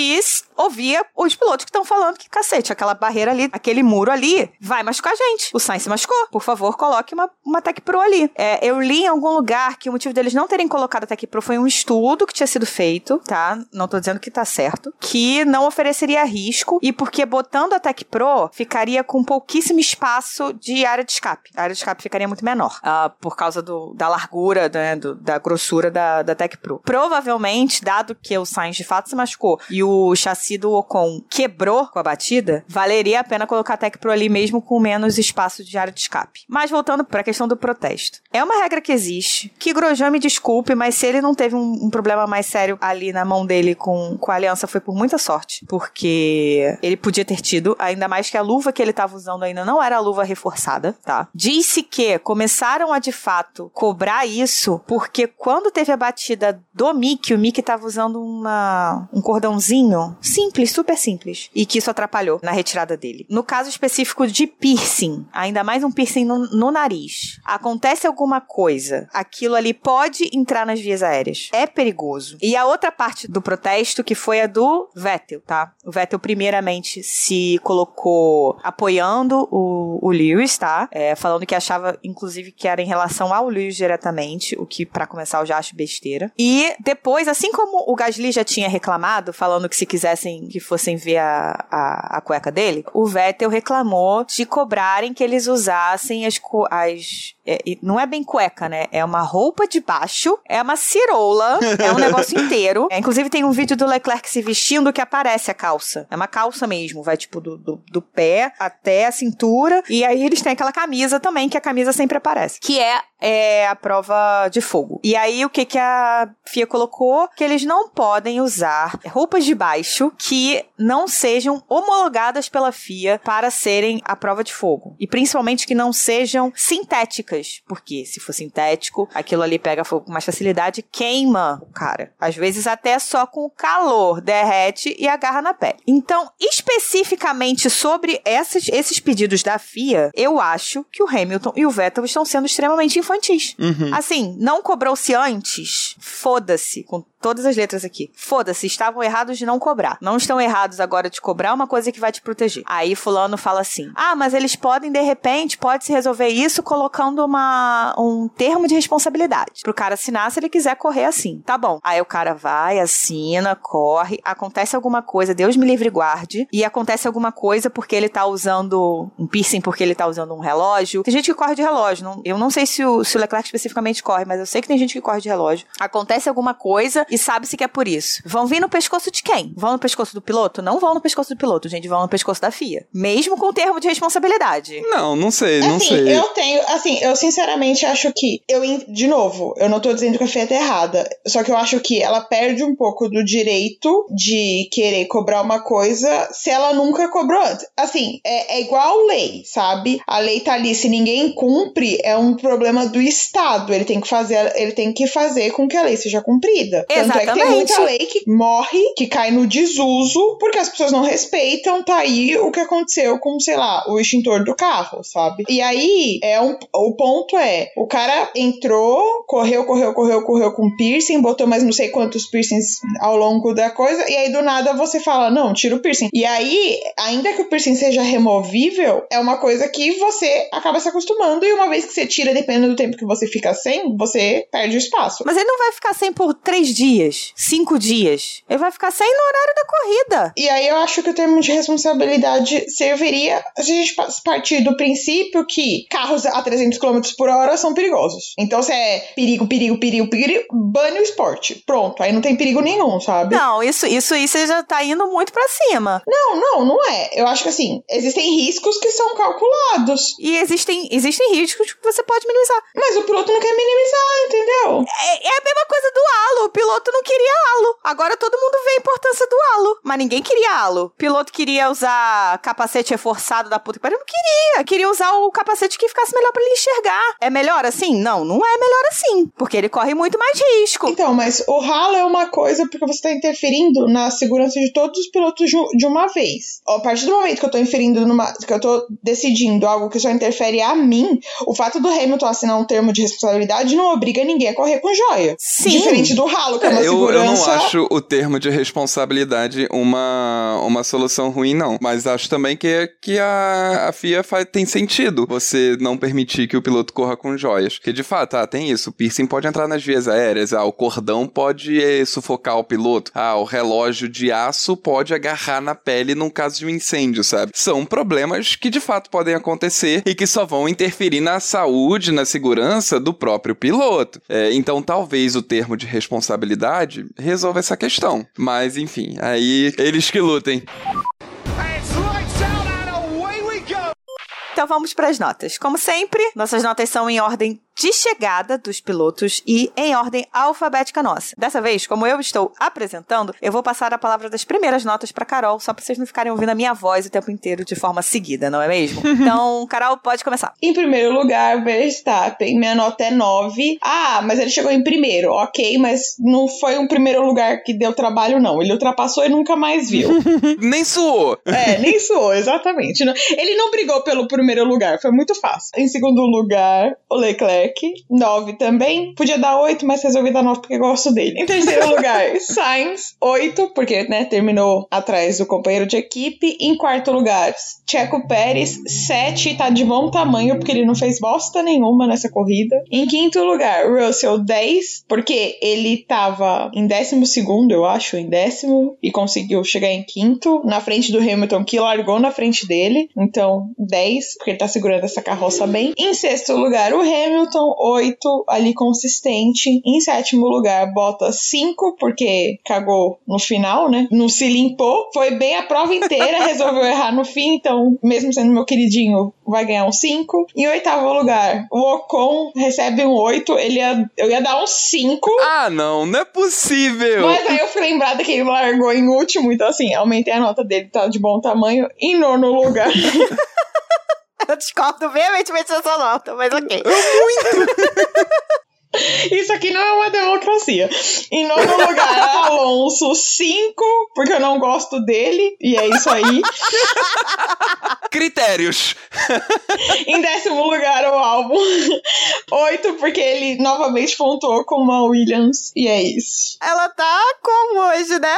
Speaker 3: ouvir os pilotos que estão falando que, cacete, aquela barreira ali, aquele muro ali, vai machucar a gente. O Sainz se machucou. Por favor, coloque uma, uma Tech Pro ali. É, eu li em algum lugar que o motivo deles não terem colocado a Tech Pro foi um estudo que tinha sido feito, tá? Não tô dizendo que tá certo. Que não ofereceria risco e porque botando a Tech Pro ficaria com pouquíssimo espaço de área de escape. A área de escape ficaria muito menor. ah, por causa do, da largura, né, do- da grossura da, da Tech Pro. Provavelmente, dado que o Sainz de fato se machucou e o chassi do Ocon quebrou com a batida, valeria a pena colocar a Tech Pro ali mesmo com menos espaço de área de escape. Mas voltando para a questão do protesto. É uma regra que existe, que Grosjean me desculpe, mas se ele não teve um, um problema mais sério ali na mão dele com, com a aliança, foi por muita sorte. Porque ele podia ter tido, ainda mais que a luva que ele estava usando ainda não era a luva reforçada, tá? Disse que começaram a de fato cobrar isso porque quando teve a batida do Mickey, o Mickey estava usando uma, um cordãozinho simples, super simples, e que isso atrapalhou na retirada dele. No caso específico de piercing, ainda mais um piercing no, no nariz, acontece alguma coisa, aquilo ali pode entrar nas vias aéreas. É perigoso. E a outra parte do protesto, que foi a do Vettel, tá? O Vettel, primeiramente, se colocou apoiando o, o Lewis, tá? É, falando que achava, inclusive, que era em relação ao Lewis diretamente, o que, pra começar, eu já acho besteira. E depois, assim como o Gasly já tinha reclamado, falando que se quisessem que fossem ver a, a, a cueca dele, o Vettel reclamou de cobrarem que eles usassem as, as é, não é bem cueca, né? É uma roupa de baixo, é uma cirola, é um negócio <laughs> inteiro. É, inclusive tem um vídeo do Leclerc se vestindo que aparece a calça. É uma calça mesmo, vai tipo do, do, do pé até a cintura. E aí eles têm aquela camisa também, que a camisa sempre aparece. Que é, é a prova de fogo. E aí o que, que a FIA colocou? Que eles não podem usar roupas de baixo que não sejam homologadas pela FIA para serem a prova de fogo. E principalmente que não sejam sintéticas. Porque se for sintético, aquilo ali pega fogo com mais facilidade queima o cara. Às vezes até só com o calor derrete e agarra na pele. Então, especificamente sobre essas, esses pedidos da FIA, eu acho que o Hamilton e o Vettel estão sendo extremamente infantis. Assim, não cobrou-se antes? Foda-se, com todas as letras aqui. Foda-se, estavam errados de não cobrar. Não estão errados agora de cobrar uma coisa que vai te proteger. Aí fulano fala assim: "Ah, mas eles podem de repente, pode se resolver isso colocando uma um termo de responsabilidade pro cara assinar se ele quiser correr assim". Tá bom. Aí o cara vai, assina, corre, acontece alguma coisa, Deus me livre guarde, e acontece alguma coisa porque ele tá usando um piercing porque ele tá usando um relógio. Tem gente que corre de relógio, não- eu não sei se o, se o Leclerc especificamente corre, mas eu sei que tem gente que corre de relógio. Acontece alguma coisa e sabe-se que é por isso. Vão vir no pescoço de quem? Vão no pescoço do piloto? Não vão no pescoço do piloto, gente, vão no pescoço da FIA. Mesmo com o termo de responsabilidade.
Speaker 5: Não, não sei, não
Speaker 4: assim,
Speaker 5: sei.
Speaker 4: eu tenho, assim, eu sinceramente acho que eu de novo, eu não tô dizendo que a Fia tá errada, só que eu acho que ela perde um pouco do direito de querer cobrar uma coisa se ela nunca cobrou antes. Assim, é, é igual lei, sabe? A lei tá ali, se ninguém cumpre, é um problema do Estado. Ele tem que fazer, ele tem que fazer com que a lei seja cumprida. Tanto é que tem
Speaker 3: Exatamente.
Speaker 4: muita lei que morre, que cai no desuso, porque as pessoas não respeitam. Tá aí o que aconteceu com, sei lá, o extintor do carro, sabe? E aí é um o ponto é: o cara entrou, correu, correu, correu, correu com piercing, botou mais não sei quantos piercings ao longo da coisa, e aí do nada você fala: não, tira o piercing. E aí, ainda que o piercing seja removível, é uma coisa que você acaba se acostumando, e uma vez que você tira, dependendo do tempo que você fica sem, você perde o espaço.
Speaker 3: Mas ele não vai ficar sem por três dias, cinco dias. Ele vai ficar sem no horário da corrida.
Speaker 4: E aí eu acho que o termo de responsabilidade serviria se a gente partir do princípio que carros a 300 km por hora são perigosos. Então se é perigo, perigo, perigo, perigo, bane o esporte. Pronto, aí não tem perigo nenhum, sabe?
Speaker 3: Não, isso, isso aí você já tá indo muito pra cima.
Speaker 4: Não, não, não é. Eu acho que assim, existem riscos que são calculados.
Speaker 3: E existem, existem riscos que você pode minimizar.
Speaker 4: Mas o piloto não quer minimizar, entendeu?
Speaker 3: É, é a mesma coisa do halo. O piloto não queria halo. Agora todo mundo vê a importância do halo. Mas ninguém queria halo. O piloto queria usar capacete reforçado da puta que pariu. Não queria. Queria usar o capacete que ficasse melhor para ele enxergar. É melhor assim? Não, não é melhor assim. Porque ele corre muito mais risco.
Speaker 4: Então, mas o halo é uma coisa porque você tá interferindo na segurança de todos os pilotos de uma vez. A partir do momento que eu tô inferindo numa. que eu tô decidindo algo que só interfere a mim, o fato do Hamilton assinar um termo de responsabilidade não obriga ninguém a correr com joia.
Speaker 3: Sim.
Speaker 4: Diferente do ralo, que é uma
Speaker 5: eu,
Speaker 4: segurança.
Speaker 5: eu não acho o termo de responsabilidade uma, uma solução ruim, não. Mas acho também que, que a, a FIA faz, tem sentido você não permitir que o piloto corra com joias. Porque, de fato, ah, tem isso. O piercing pode entrar nas vias aéreas. Ah, o cordão pode eh, sufocar o piloto. Ah, o relógio de aço pode agarrar na pele num caso de um incêndio, sabe? São problemas que, de fato, podem acontecer e que só vão interferir na saúde, na segurança do próprio piloto. É, então, talvez o termo de responsabilidade resolva essa questão. Mas, enfim, aí eles que lutem.
Speaker 3: Então vamos para as notas. Como sempre, nossas notas são em ordem de chegada dos pilotos e em ordem alfabética nossa. Dessa vez, como eu estou apresentando, eu vou passar a palavra das primeiras notas para Carol, só para vocês não ficarem ouvindo a minha voz o tempo inteiro de forma seguida, não é mesmo? <laughs> Então, Carol, pode começar.
Speaker 4: Em primeiro lugar, Verstappen. Minha nota é 9. Ah, mas ele chegou em primeiro. Ok, mas não foi um primeiro lugar que deu trabalho, não. Ele ultrapassou e nunca mais viu. <laughs>
Speaker 5: Nem suou!
Speaker 4: é, nem suou, exatamente. Ele não brigou pelo primeiro lugar, foi muito fácil. Em segundo lugar, o Leclerc. 9 também. Podia dar 8, mas resolvi dar 9 porque gosto dele. Em terceiro <laughs> lugar, Sainz. 8, porque, né, terminou atrás do companheiro de equipe. Em quarto lugar, Checo Pérez. 7, tá de bom tamanho, porque ele não fez bosta nenhuma nessa corrida. Em quinto lugar, Russell 10, porque ele tava em décimo segundo, eu acho, em décimo, e conseguiu chegar em quinto, na frente do Hamilton, que largou na frente dele. Então, 10, porque ele tá segurando essa carroça bem. Em sexto lugar, o Hamilton, 8, ali consistente. Em sétimo lugar, Bottas 5, porque cagou no final, né? Não se limpou. Foi bem a prova inteira, <laughs> resolveu errar no fim, então, mesmo sendo meu queridinho, vai ganhar um 5. Em oitavo lugar, o Ocon recebe um 8. Ele ia, eu ia dar um 5.
Speaker 5: Ah, não, não é possível!
Speaker 4: Mas aí eu fui lembrada que ele largou em último, então assim, aumentei a nota dele, tá de bom tamanho. Em nono lugar, <laughs>
Speaker 3: Eu discordo veementemente dessa nota, mas ok. <laughs>
Speaker 4: isso aqui não é uma democracia. Em nono lugar, Alonso 5, porque eu não gosto dele, e é isso aí. <laughs>
Speaker 5: Critérios!
Speaker 4: Em décimo lugar, o álbum 8, porque ele novamente pontuou com uma Williams, e é isso.
Speaker 3: Ela tá como hoje, né?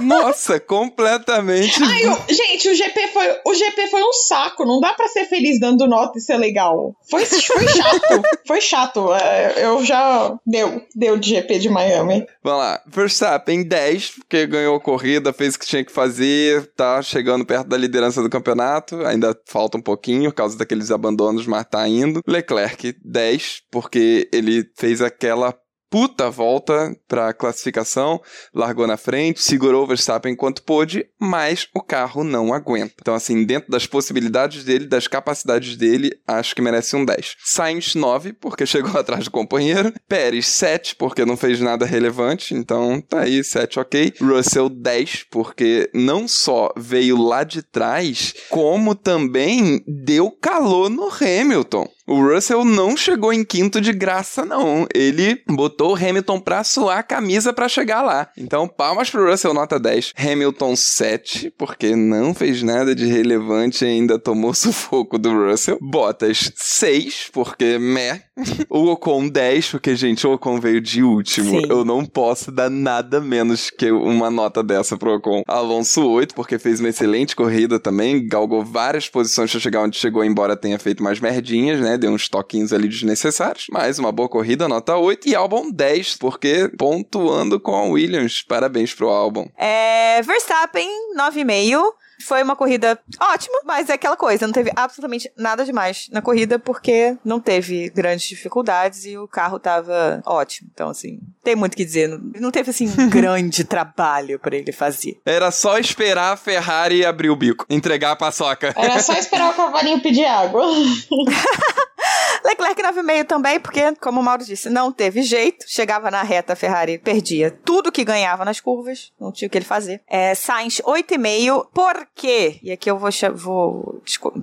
Speaker 5: Nossa, completamente.
Speaker 4: Ai, o- gente, o GP, foi, o GP foi um saco. Não dá pra ser feliz dando nota e ser legal. Foi, foi chato. <laughs> foi chato. É, eu já. Deu. Deu de GP de Miami.
Speaker 5: Vamos lá. Verstappen 10, porque ganhou a corrida, fez o que tinha que fazer, tá chegando perto da liderança do campeonato. Ainda falta um pouquinho por causa daqueles abandonos, mas tá indo. Leclerc 10, porque ele fez aquela puta volta pra classificação, largou na frente, segurou o Verstappen enquanto pôde, mas o carro não aguenta. Então, assim, dentro das possibilidades dele, das capacidades dele, acho que merece um 10. Sainz 9, porque <laughs> chegou atrás do companheiro. Pérez 7, porque não fez nada relevante, então tá aí, 7 ok. Russell 10, porque não só veio lá de trás, como também deu calor no Hamilton. O Russell não chegou em quinto de graça, não. Ele botou o Hamilton pra suar a camisa pra chegar lá. Então, palmas pro Russell, nota 10. Hamilton 7, porque não fez nada de relevante e ainda tomou <laughs> sufoco do Russell. Bottas 6, porque meh. O Ocon 10, porque, gente, o Ocon veio de último.
Speaker 3: Sim.
Speaker 5: Eu não posso dar nada menos que uma nota dessa pro Ocon. Alonso 8, porque fez uma excelente corrida também, galgou várias posições pra chegar onde chegou, embora tenha feito mais merdinhas, né? Deu uns toquinhos ali desnecessários. Mas uma boa corrida, nota 8. E Albon 10, porque pontuando com a Williams. Parabéns pro Albon.
Speaker 3: É, Verstappen, 9,5. Foi uma corrida ótima, mas é aquela coisa, não teve absolutamente nada demais na corrida, porque não teve grandes dificuldades e o carro tava ótimo. Então, assim, tem muito o que dizer. Não, não teve, assim, um <laughs> grande trabalho pra ele fazer.
Speaker 5: Era só esperar a Ferrari abrir o bico, entregar a paçoca.
Speaker 4: Era só esperar o cavalinho pedir água. <laughs> <laughs>
Speaker 3: Leclerc 9,5 também, porque, como o Mauro disse, não teve jeito. Chegava na reta, a Ferrari perdia tudo que ganhava nas curvas, não tinha o que ele fazer. É, Sainz 8,5, por quê? E aqui eu vou, vou,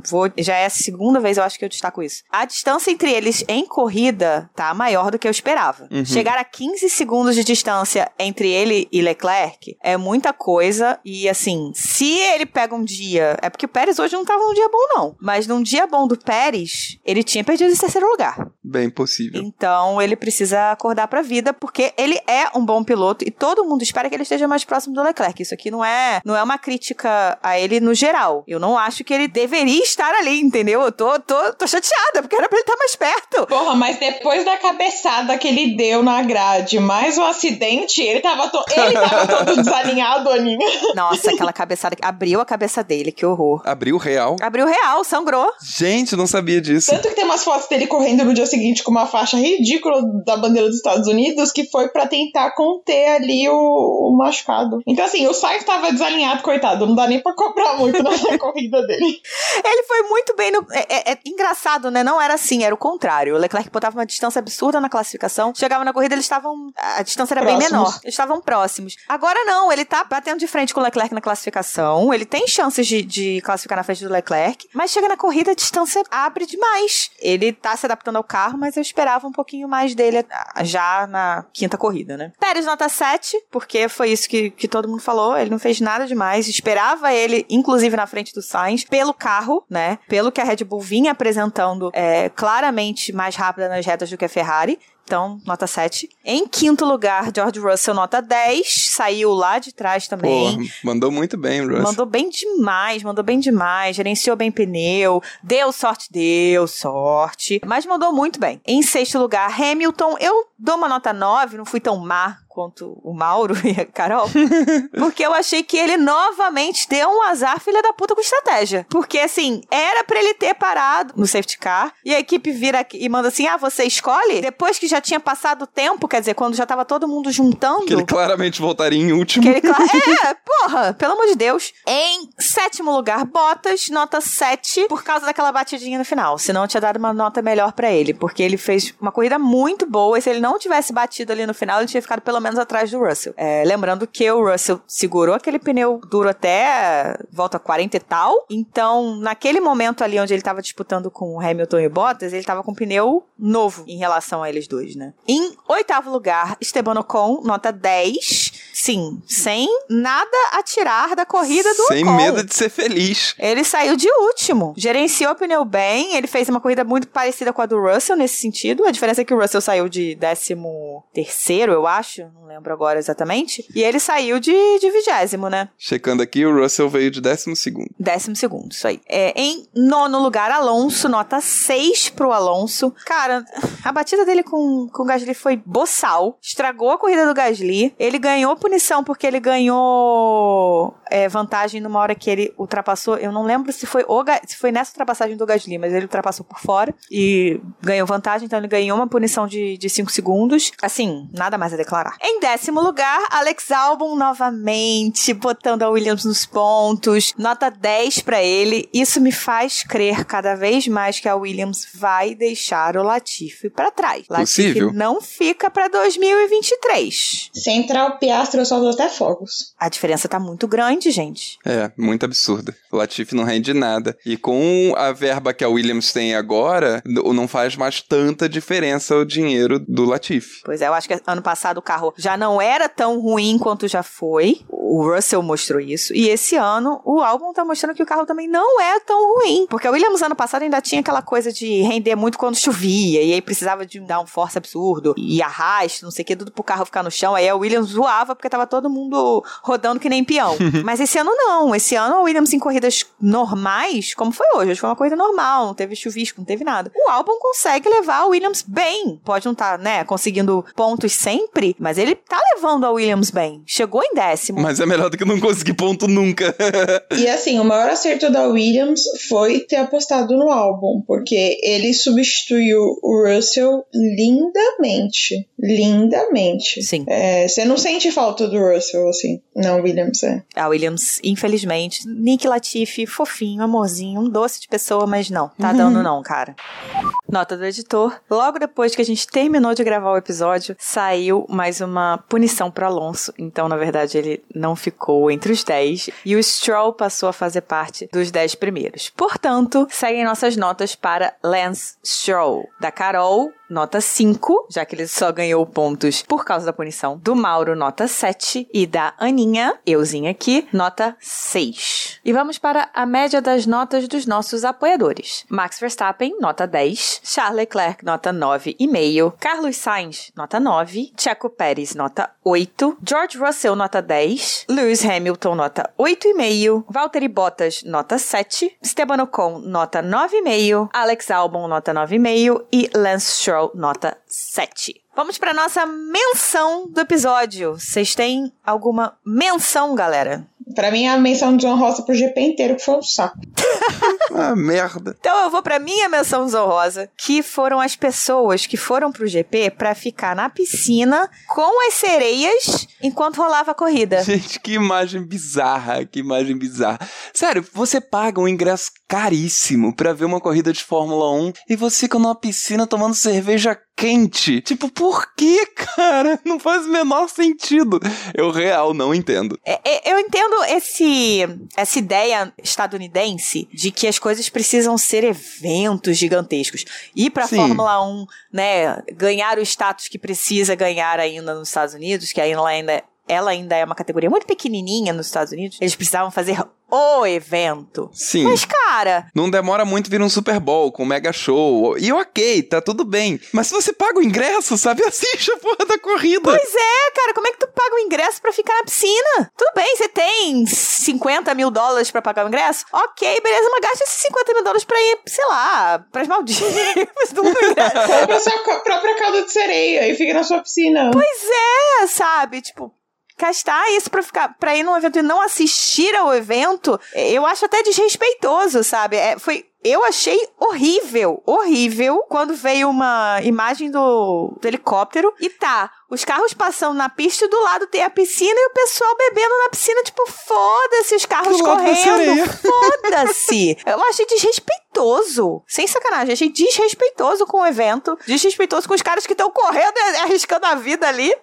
Speaker 3: vou. Já é a segunda vez, eu acho que eu destaco isso. A distância entre eles em corrida tá maior do que eu esperava. Chegar a 15 segundos de distância entre ele e Leclerc é muita coisa. E assim, se ele pega um dia. É porque o Pérez hoje não tava num dia bom, não. Mas num dia bom do Pérez, ele tinha perdido esse terceiro lugar.
Speaker 5: Bem possível.
Speaker 3: Então ele precisa acordar pra vida, porque ele é um bom piloto e todo mundo espera que ele esteja mais próximo do Leclerc. Isso aqui não é, não é uma crítica a ele no geral. Eu não acho que ele deveria estar ali, entendeu? Eu tô, tô, tô chateada, porque era pra ele estar mais perto.
Speaker 4: Porra, mas depois da cabeçada que ele deu na grade, mais um acidente, ele tava, to... ele tava todo <laughs> desalinhado, Aninha.
Speaker 3: Nossa, aquela cabeçada que abriu a cabeça dele, que horror.
Speaker 5: Abriu real.
Speaker 3: Abriu real, sangrou.
Speaker 5: Gente, não sabia disso.
Speaker 4: Tanto que tem umas fotos dele correndo no dia seguinte com uma faixa ridícula da bandeira dos Estados Unidos, que foi pra tentar conter ali o, o machucado. Então, assim, o Sainz tava desalinhado, coitado. Não dá nem pra cobrar muito na <laughs> corrida dele.
Speaker 3: Ele foi muito bem no. É, é- é engraçado, né? Não era assim, era o contrário. O Leclerc botava uma distância absurda na classificação. Chegava na corrida, eles estavam. A distância era bem
Speaker 4: Próximos.
Speaker 3: menor. Eles estavam próximos. Agora não, ele tá batendo de frente com o Leclerc na classificação. Ele tem chances de, de classificar na frente do Leclerc. Mas chega na corrida, a distância abre demais. Ele tá se adaptando ao carro, mas eu esperava um pouquinho mais dele já na quinta corrida, né? Pérez nota 7, porque foi isso que, que todo mundo falou. Ele não fez nada demais. Esperava ele, inclusive, na frente do Sainz, pelo carro, né? Pelo que a Red Bull vinha apresentando é, claramente mais rápida nas retas do que a Ferrari. Então, nota 7. Em quinto lugar, George Russell, nota 10. Saiu lá de trás também.
Speaker 5: Pô, mandou muito bem, Russ.
Speaker 3: Mandou bem demais, mandou bem demais, gerenciou bem pneu, deu sorte, deu sorte, mas mandou muito bem. Em sexto lugar, Hamilton, eu dou uma nota 9, não fui tão má quanto o Mauro <laughs> e a Carol, <laughs> porque eu achei que ele novamente deu um azar filha da puta com estratégia. Porque assim, era pra ele ter parado no safety car e a equipe vira e manda assim: "Ah, você escolhe?" Depois que já tinha passado o tempo, quer dizer, quando já tava todo mundo juntando,
Speaker 5: Que ele claramente voltaria em último.
Speaker 3: que ele, <laughs> é, porra, pelo amor de Deus. Em sétimo lugar, Bottas, nota 7, por causa daquela batidinha no final. Senão eu tinha dado uma nota melhor pra ele, porque ele fez uma corrida muito boa. E se ele não tivesse batido ali no final, ele tinha ficado pelo menos atrás do Russell. É, lembrando que o Russell segurou aquele pneu duro até volta 40 e tal. Então, naquele momento ali onde ele tava disputando com o Hamilton e Bottas, ele tava com um pneu novo em relação a eles dois, né? Em oitavo lugar, Esteban Ocon, nota 10. Sim, sem nada a tirar da corrida do
Speaker 5: Sem
Speaker 3: Ocon.
Speaker 5: medo de ser feliz.
Speaker 3: Ele saiu de último. Gerenciou o pneu bem. Ele fez uma corrida muito parecida com a do Russell nesse sentido. A diferença é que o Russell saiu de décimo terceiro, eu acho. Não lembro agora exatamente. E ele saiu de, de vigésimo, né?
Speaker 5: Checando aqui, o Russell veio de décimo segundo.
Speaker 3: Décimo segundo, isso aí. É, em nono lugar, Alonso, nota 6 pro Alonso. Cara, a batida dele com, com o Gasly foi boçal. Estragou a corrida do Gasly. Ele ganhou punição porque ele ganhou é, vantagem numa hora que ele ultrapassou. Eu não lembro se foi, o, se foi nessa ultrapassagem do Gasly, mas ele ultrapassou por fora e ganhou vantagem, então ele ganhou uma punição de 5 segundos. Assim, nada mais a declarar. Em décimo lugar, Alex Albon novamente botando a Williams nos pontos. Nota 10 pra ele. Isso me faz crer cada vez mais que a Williams vai deixar o Latifi pra trás. Latifi não fica pra 2023.
Speaker 4: Sem entrar o Piastri, eu solto até fogos.
Speaker 3: A diferença tá muito grande. Rende, gente.
Speaker 5: É, muito absurdo. O Latifi não rende nada. E com a verba que a Williams tem agora, não faz mais tanta diferença o dinheiro do Latifi.
Speaker 3: Pois é, eu acho que ano passado o carro já não era tão ruim quanto já foi. O Russell mostrou isso. E esse ano o álbum tá mostrando que o carro também não é tão ruim. Porque a Williams ano passado ainda tinha aquela coisa de render muito quando chovia. E aí precisava de dar um force absurdo. E arrasto, não sei o que, tudo pro carro ficar no chão. Aí a Williams voava porque tava todo mundo rodando que nem peão. <laughs> Mas esse ano não. Esse ano a Williams em corridas normais, como foi hoje. Hoje foi uma corrida normal, não teve chuvisco, não teve nada. O álbum consegue levar a Williams bem. Pode não estar, né, conseguindo pontos sempre, mas ele tá levando a Williams bem. Chegou em décimo.
Speaker 5: Mas é melhor do que não conseguir ponto nunca.
Speaker 4: E assim, o maior acerto da Williams foi ter apostado no álbum, porque ele substituiu o Russell lindamente. Lindamente.
Speaker 3: Sim.
Speaker 4: É, você não sente falta do Russell, assim. Não, Williams, é.
Speaker 3: A Williams, infelizmente, Nick Latifi, fofinho, amorzinho, um doce de pessoa, mas não, tá dando <laughs> não, cara. Nota do editor. Logo depois que a gente terminou de gravar o episódio, saiu mais uma punição pro Alonso. Então, na verdade, ele não ficou entre os 10 e o Stroll passou a fazer parte dos 10 primeiros. Portanto, seguem nossas notas para Lance Stroll. Da Carol, nota 5, já que ele só ganhou pontos por causa da punição. Do Mauro, nota 7. E da Aninha, euzinha aqui, nota 6. E vamos para a média das notas dos nossos apoiadores. Max Verstappen, nota 10. Charles Leclerc, nota 9,5. Carlos Sainz, nota 9. Checo Pérez, nota 8. George Russell, nota 10. Lewis Hamilton, nota 8,5. Valtteri Bottas, nota 7. Esteban Ocon, nota 9,5. Alex Albon, nota 9,5. E Lance Stroll, nota 7. Vamos para nossa menção do episódio. Vocês têm alguma menção, galera?
Speaker 4: Pra mim, a menção de John Rosa pro GP inteiro que foi um saco. <laughs>
Speaker 5: ah, merda.
Speaker 3: Então eu vou pra minha menção desonrosa, que foram as pessoas que foram pro GP pra ficar na piscina com as sereias enquanto rolava a corrida.
Speaker 5: Gente, que imagem bizarra, que imagem bizarra. Sério, você paga um ingresso caríssimo pra ver uma corrida de Fórmula 1 e você fica numa piscina tomando cerveja quente. Tipo, por que, cara? <laughs> Não faz o menor sentido. Eu real não entendo.
Speaker 3: É, é, eu entendo esse, essa ideia estadunidense de que as coisas precisam ser eventos gigantescos. Ir pra
Speaker 5: Sim.
Speaker 3: Fórmula 1, né, ganhar o status que precisa ganhar ainda nos Estados Unidos, que ainda ainda ela ainda é uma categoria muito pequenininha nos Estados Unidos. Eles precisavam fazer o evento.
Speaker 5: Sim.
Speaker 3: Mas, cara,
Speaker 5: Não demora muito vir um Super Bowl com um mega show. E ok, tá tudo bem. Mas se você paga o ingresso, sabe, <laughs> assiste a porra da corrida.
Speaker 3: Pois é, cara, como é que tu paga o ingresso pra ficar na piscina? Tudo bem, você tem 50 mil dólares pra pagar o ingresso? Ok, beleza, mas gasta esses 50 mil dólares pra ir, sei lá, pras Maldivas.
Speaker 4: Compra <laughs> sua própria calda de sereia e fica na sua piscina.
Speaker 3: É, sabe? Tipo, gastar isso pra ficar para ir num evento e não assistir ao evento, eu acho até desrespeitoso, sabe? É, foi eu achei horrível, horrível quando veio uma imagem do, do helicóptero e tá, os carros passando na pista e do lado tem a piscina e o pessoal bebendo na piscina, tipo, foda-se os carros correndo, foda-se. <laughs> Eu achei desrespeitoso, sem sacanagem, achei desrespeitoso com o evento, desrespeitoso com os caras que estão correndo e arriscando a vida ali,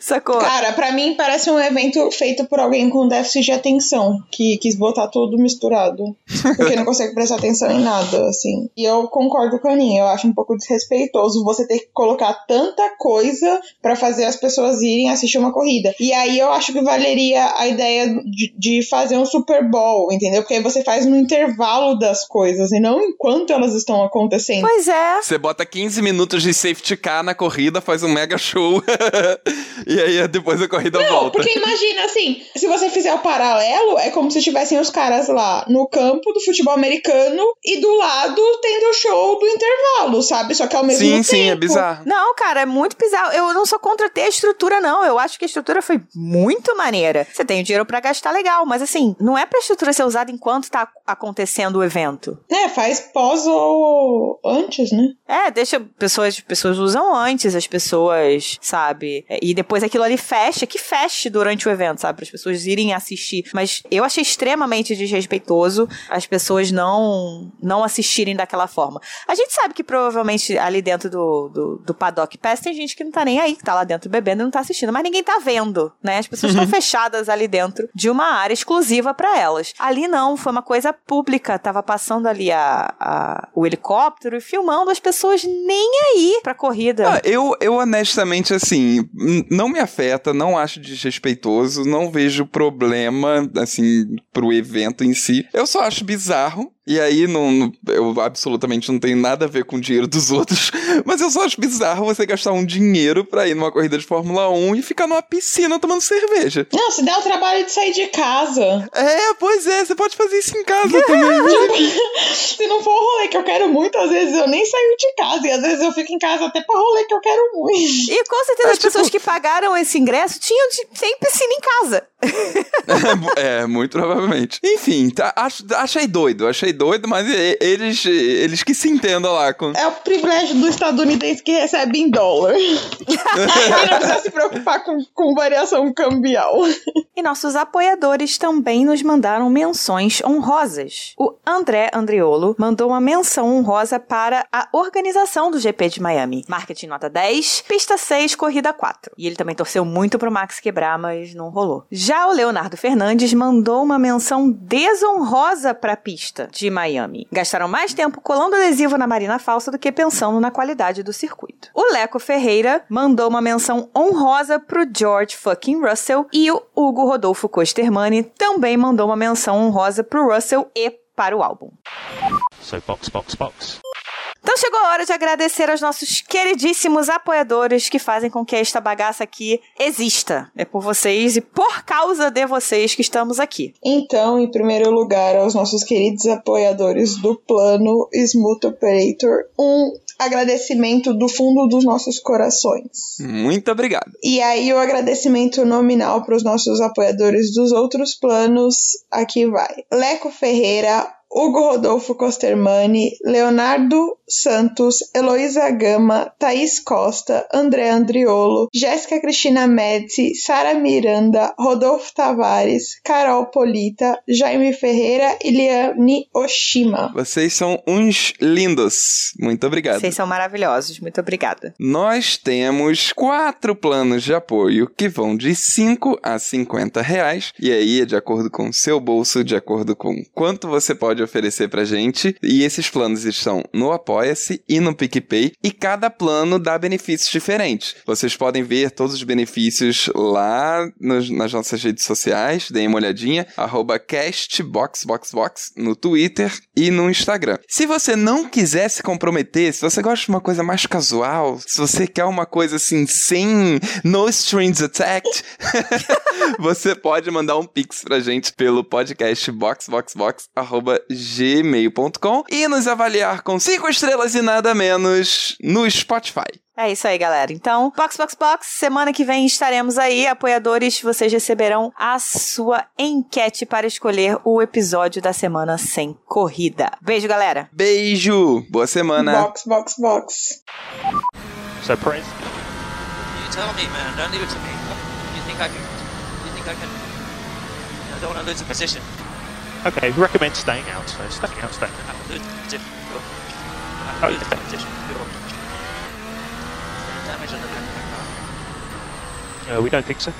Speaker 3: sacou?
Speaker 4: Cara, pra mim parece um evento feito por alguém com déficit de atenção, que quis botar tudo misturado. Porque não consegue prestar atenção em nada, assim. E eu concordo com a Aninha, eu acho um pouco desrespeitoso você ter que colocar tanta coisa pra fazer as pessoas irem assistir uma corrida. E aí eu acho que valeria a ideia de, de fazer um Super Bowl, entendeu? Porque aí você faz no intervalo das coisas e não enquanto elas estão acontecendo.
Speaker 3: Pois é.
Speaker 5: Você bota 15 minutos de safety car na corrida, faz um mega show. <laughs> e aí depois a corrida
Speaker 4: Não,
Speaker 5: volta.
Speaker 4: porque imagina assim, se você fizer o paralelo, é como se tivessem os caras lá no campo do futebol americano e do lado tendo o show do intervalo, sabe? Só que ao mesmo
Speaker 5: Sim,
Speaker 4: tempo.
Speaker 5: sim, é bizarro.
Speaker 3: Não, cara, é muito bizarro. Eu não sou contra ter a estrutura, não. Eu acho que a estrutura foi muito maneira. Você tem o dinheiro pra gastar legal, mas assim, não é pra estrutura ser usada enquanto tá acontecendo o evento.
Speaker 4: É, faz pós ou antes, né?
Speaker 3: É, deixa pessoas, pessoas usam antes, as pessoas, sabe? É, E depois aquilo ali fecha, que feche durante o evento, sabe? Para as pessoas irem assistir. Mas eu achei extremamente desrespeitoso as pessoas não não assistirem daquela forma. A gente sabe que provavelmente ali dentro do, do, do Paddock Pass tem gente que não tá nem aí, que tá lá dentro bebendo e não tá assistindo, mas ninguém tá vendo, né? As pessoas estão fechadas ali dentro de uma área exclusiva para elas. Ali não, foi uma coisa pública, tava passando ali a, a o helicóptero e filmando as pessoas nem aí pra corrida.
Speaker 5: Ah, eu, eu honestamente, assim, não me afeta, não acho desrespeitoso, não vejo problema, assim, pro evento em si. Eu só acho bizarro. E aí, não, não- eu absolutamente não tenho nada a ver com o dinheiro dos outros, <laughs> mas eu só acho bizarro você gastar um dinheiro pra ir numa corrida de Fórmula 1 e ficar numa piscina tomando cerveja.
Speaker 4: Não, se der o trabalho de sair de casa.
Speaker 5: É, pois é, você pode fazer isso em casa também. <laughs>
Speaker 4: Se não for o rolê que eu quero muito, às vezes eu nem saio de casa. E às vezes eu fico em casa até pra rolê que eu quero muito.
Speaker 3: E com certeza
Speaker 5: É,
Speaker 3: as pessoas
Speaker 5: tipo-
Speaker 3: que pagaram esse ingresso tinham de, sem piscina em casa. <laughs>
Speaker 5: É, muito provavelmente. Enfim, tá, ach- achei doido, achei doido, mas eles, eles que se entendam lá com.
Speaker 4: É o privilégio do estadunidense que recebe em dólar. <laughs> Ele não precisa se preocupar com, com variação cambial.
Speaker 3: E nossos apoiadores também nos mandaram menções honrosas. O André Andriolo mandou uma menção honrosa para a organização do GP de Miami. Marketing nota 10, pista 6, corrida 4. E ele também torceu muito pro Max quebrar, mas não rolou. Já o Leonardo Fernandes mandou uma menção desonrosa para a pista de Miami. Gastaram mais tempo colando adesivo na Marina Falsa do que pensando na qualidade do circuito. O Leco Ferreira mandou uma menção honrosa pro George fucking Russell e o Hugo Rodolfo Costermani também mandou uma menção honrosa pro Russell e para o álbum.
Speaker 1: So box, box, box.
Speaker 3: Então chegou a hora de agradecer aos nossos queridíssimos apoiadores que fazem com que esta bagaça aqui exista. É por vocês e por causa de vocês que estamos aqui.
Speaker 4: Então, em primeiro lugar, aos nossos queridos apoiadores do plano Smooth Operator, um agradecimento do fundo dos nossos corações.
Speaker 5: Muito obrigado.
Speaker 4: E aí, o agradecimento nominal para os nossos apoiadores dos outros planos, aqui vai. Leco Ferreira, Hugo Rodolfo Costermani, Leonardo Santos, Heloísa Gama, Thaís Costa, André Andriolo, Jéssica Cristina Médici, Sara Miranda, Rodolfo Tavares, Carol Polita, Jaime Ferreira e Liane Oshima.
Speaker 5: Vocês são uns lindos. Muito obrigado.
Speaker 3: Vocês são maravilhosos. Muito obrigada.
Speaker 5: Nós temos quatro planos de apoio que vão de 5 a 50 reais. E aí é de acordo com o seu bolso, de acordo com quanto você pode oferecer pra gente. E esses planos estão no Apoia-se e no PicPay. E cada plano dá benefícios diferentes. Vocês podem ver todos os benefícios lá nos- nas nossas redes sociais. Deem uma olhadinha. Arroba castboxboxbox no Twitter e no Instagram. Se você não quiser se comprometer, se você gosta de uma coisa mais casual, se você quer uma coisa assim, sem no strings attached, <laughs> você pode mandar um pix pra gente pelo podcast boxboxbox.gmail.com e nos avaliar com cinco estrelas e nada menos no Spotify.
Speaker 3: É isso aí, galera. Então, Box Box Box, semana que vem estaremos aí. Apoiadores, vocês receberão a sua enquete para escolher o episódio da semana sem corrida. Beijo, galera.
Speaker 5: Beijo! Boa semana!
Speaker 4: Box, box, box.
Speaker 1: So Perez,
Speaker 7: You tell me, man. Don't leave it to me. You think I can? You think I can? I don't want to lose a position.
Speaker 1: Okay, recommend staying out. So staying out, staying out.
Speaker 7: I will lose a position. Cool. I
Speaker 1: Oh,
Speaker 7: will lose
Speaker 1: yeah.
Speaker 7: a position. Cool. Damage on the back of my car.
Speaker 1: Uh, we don't think so.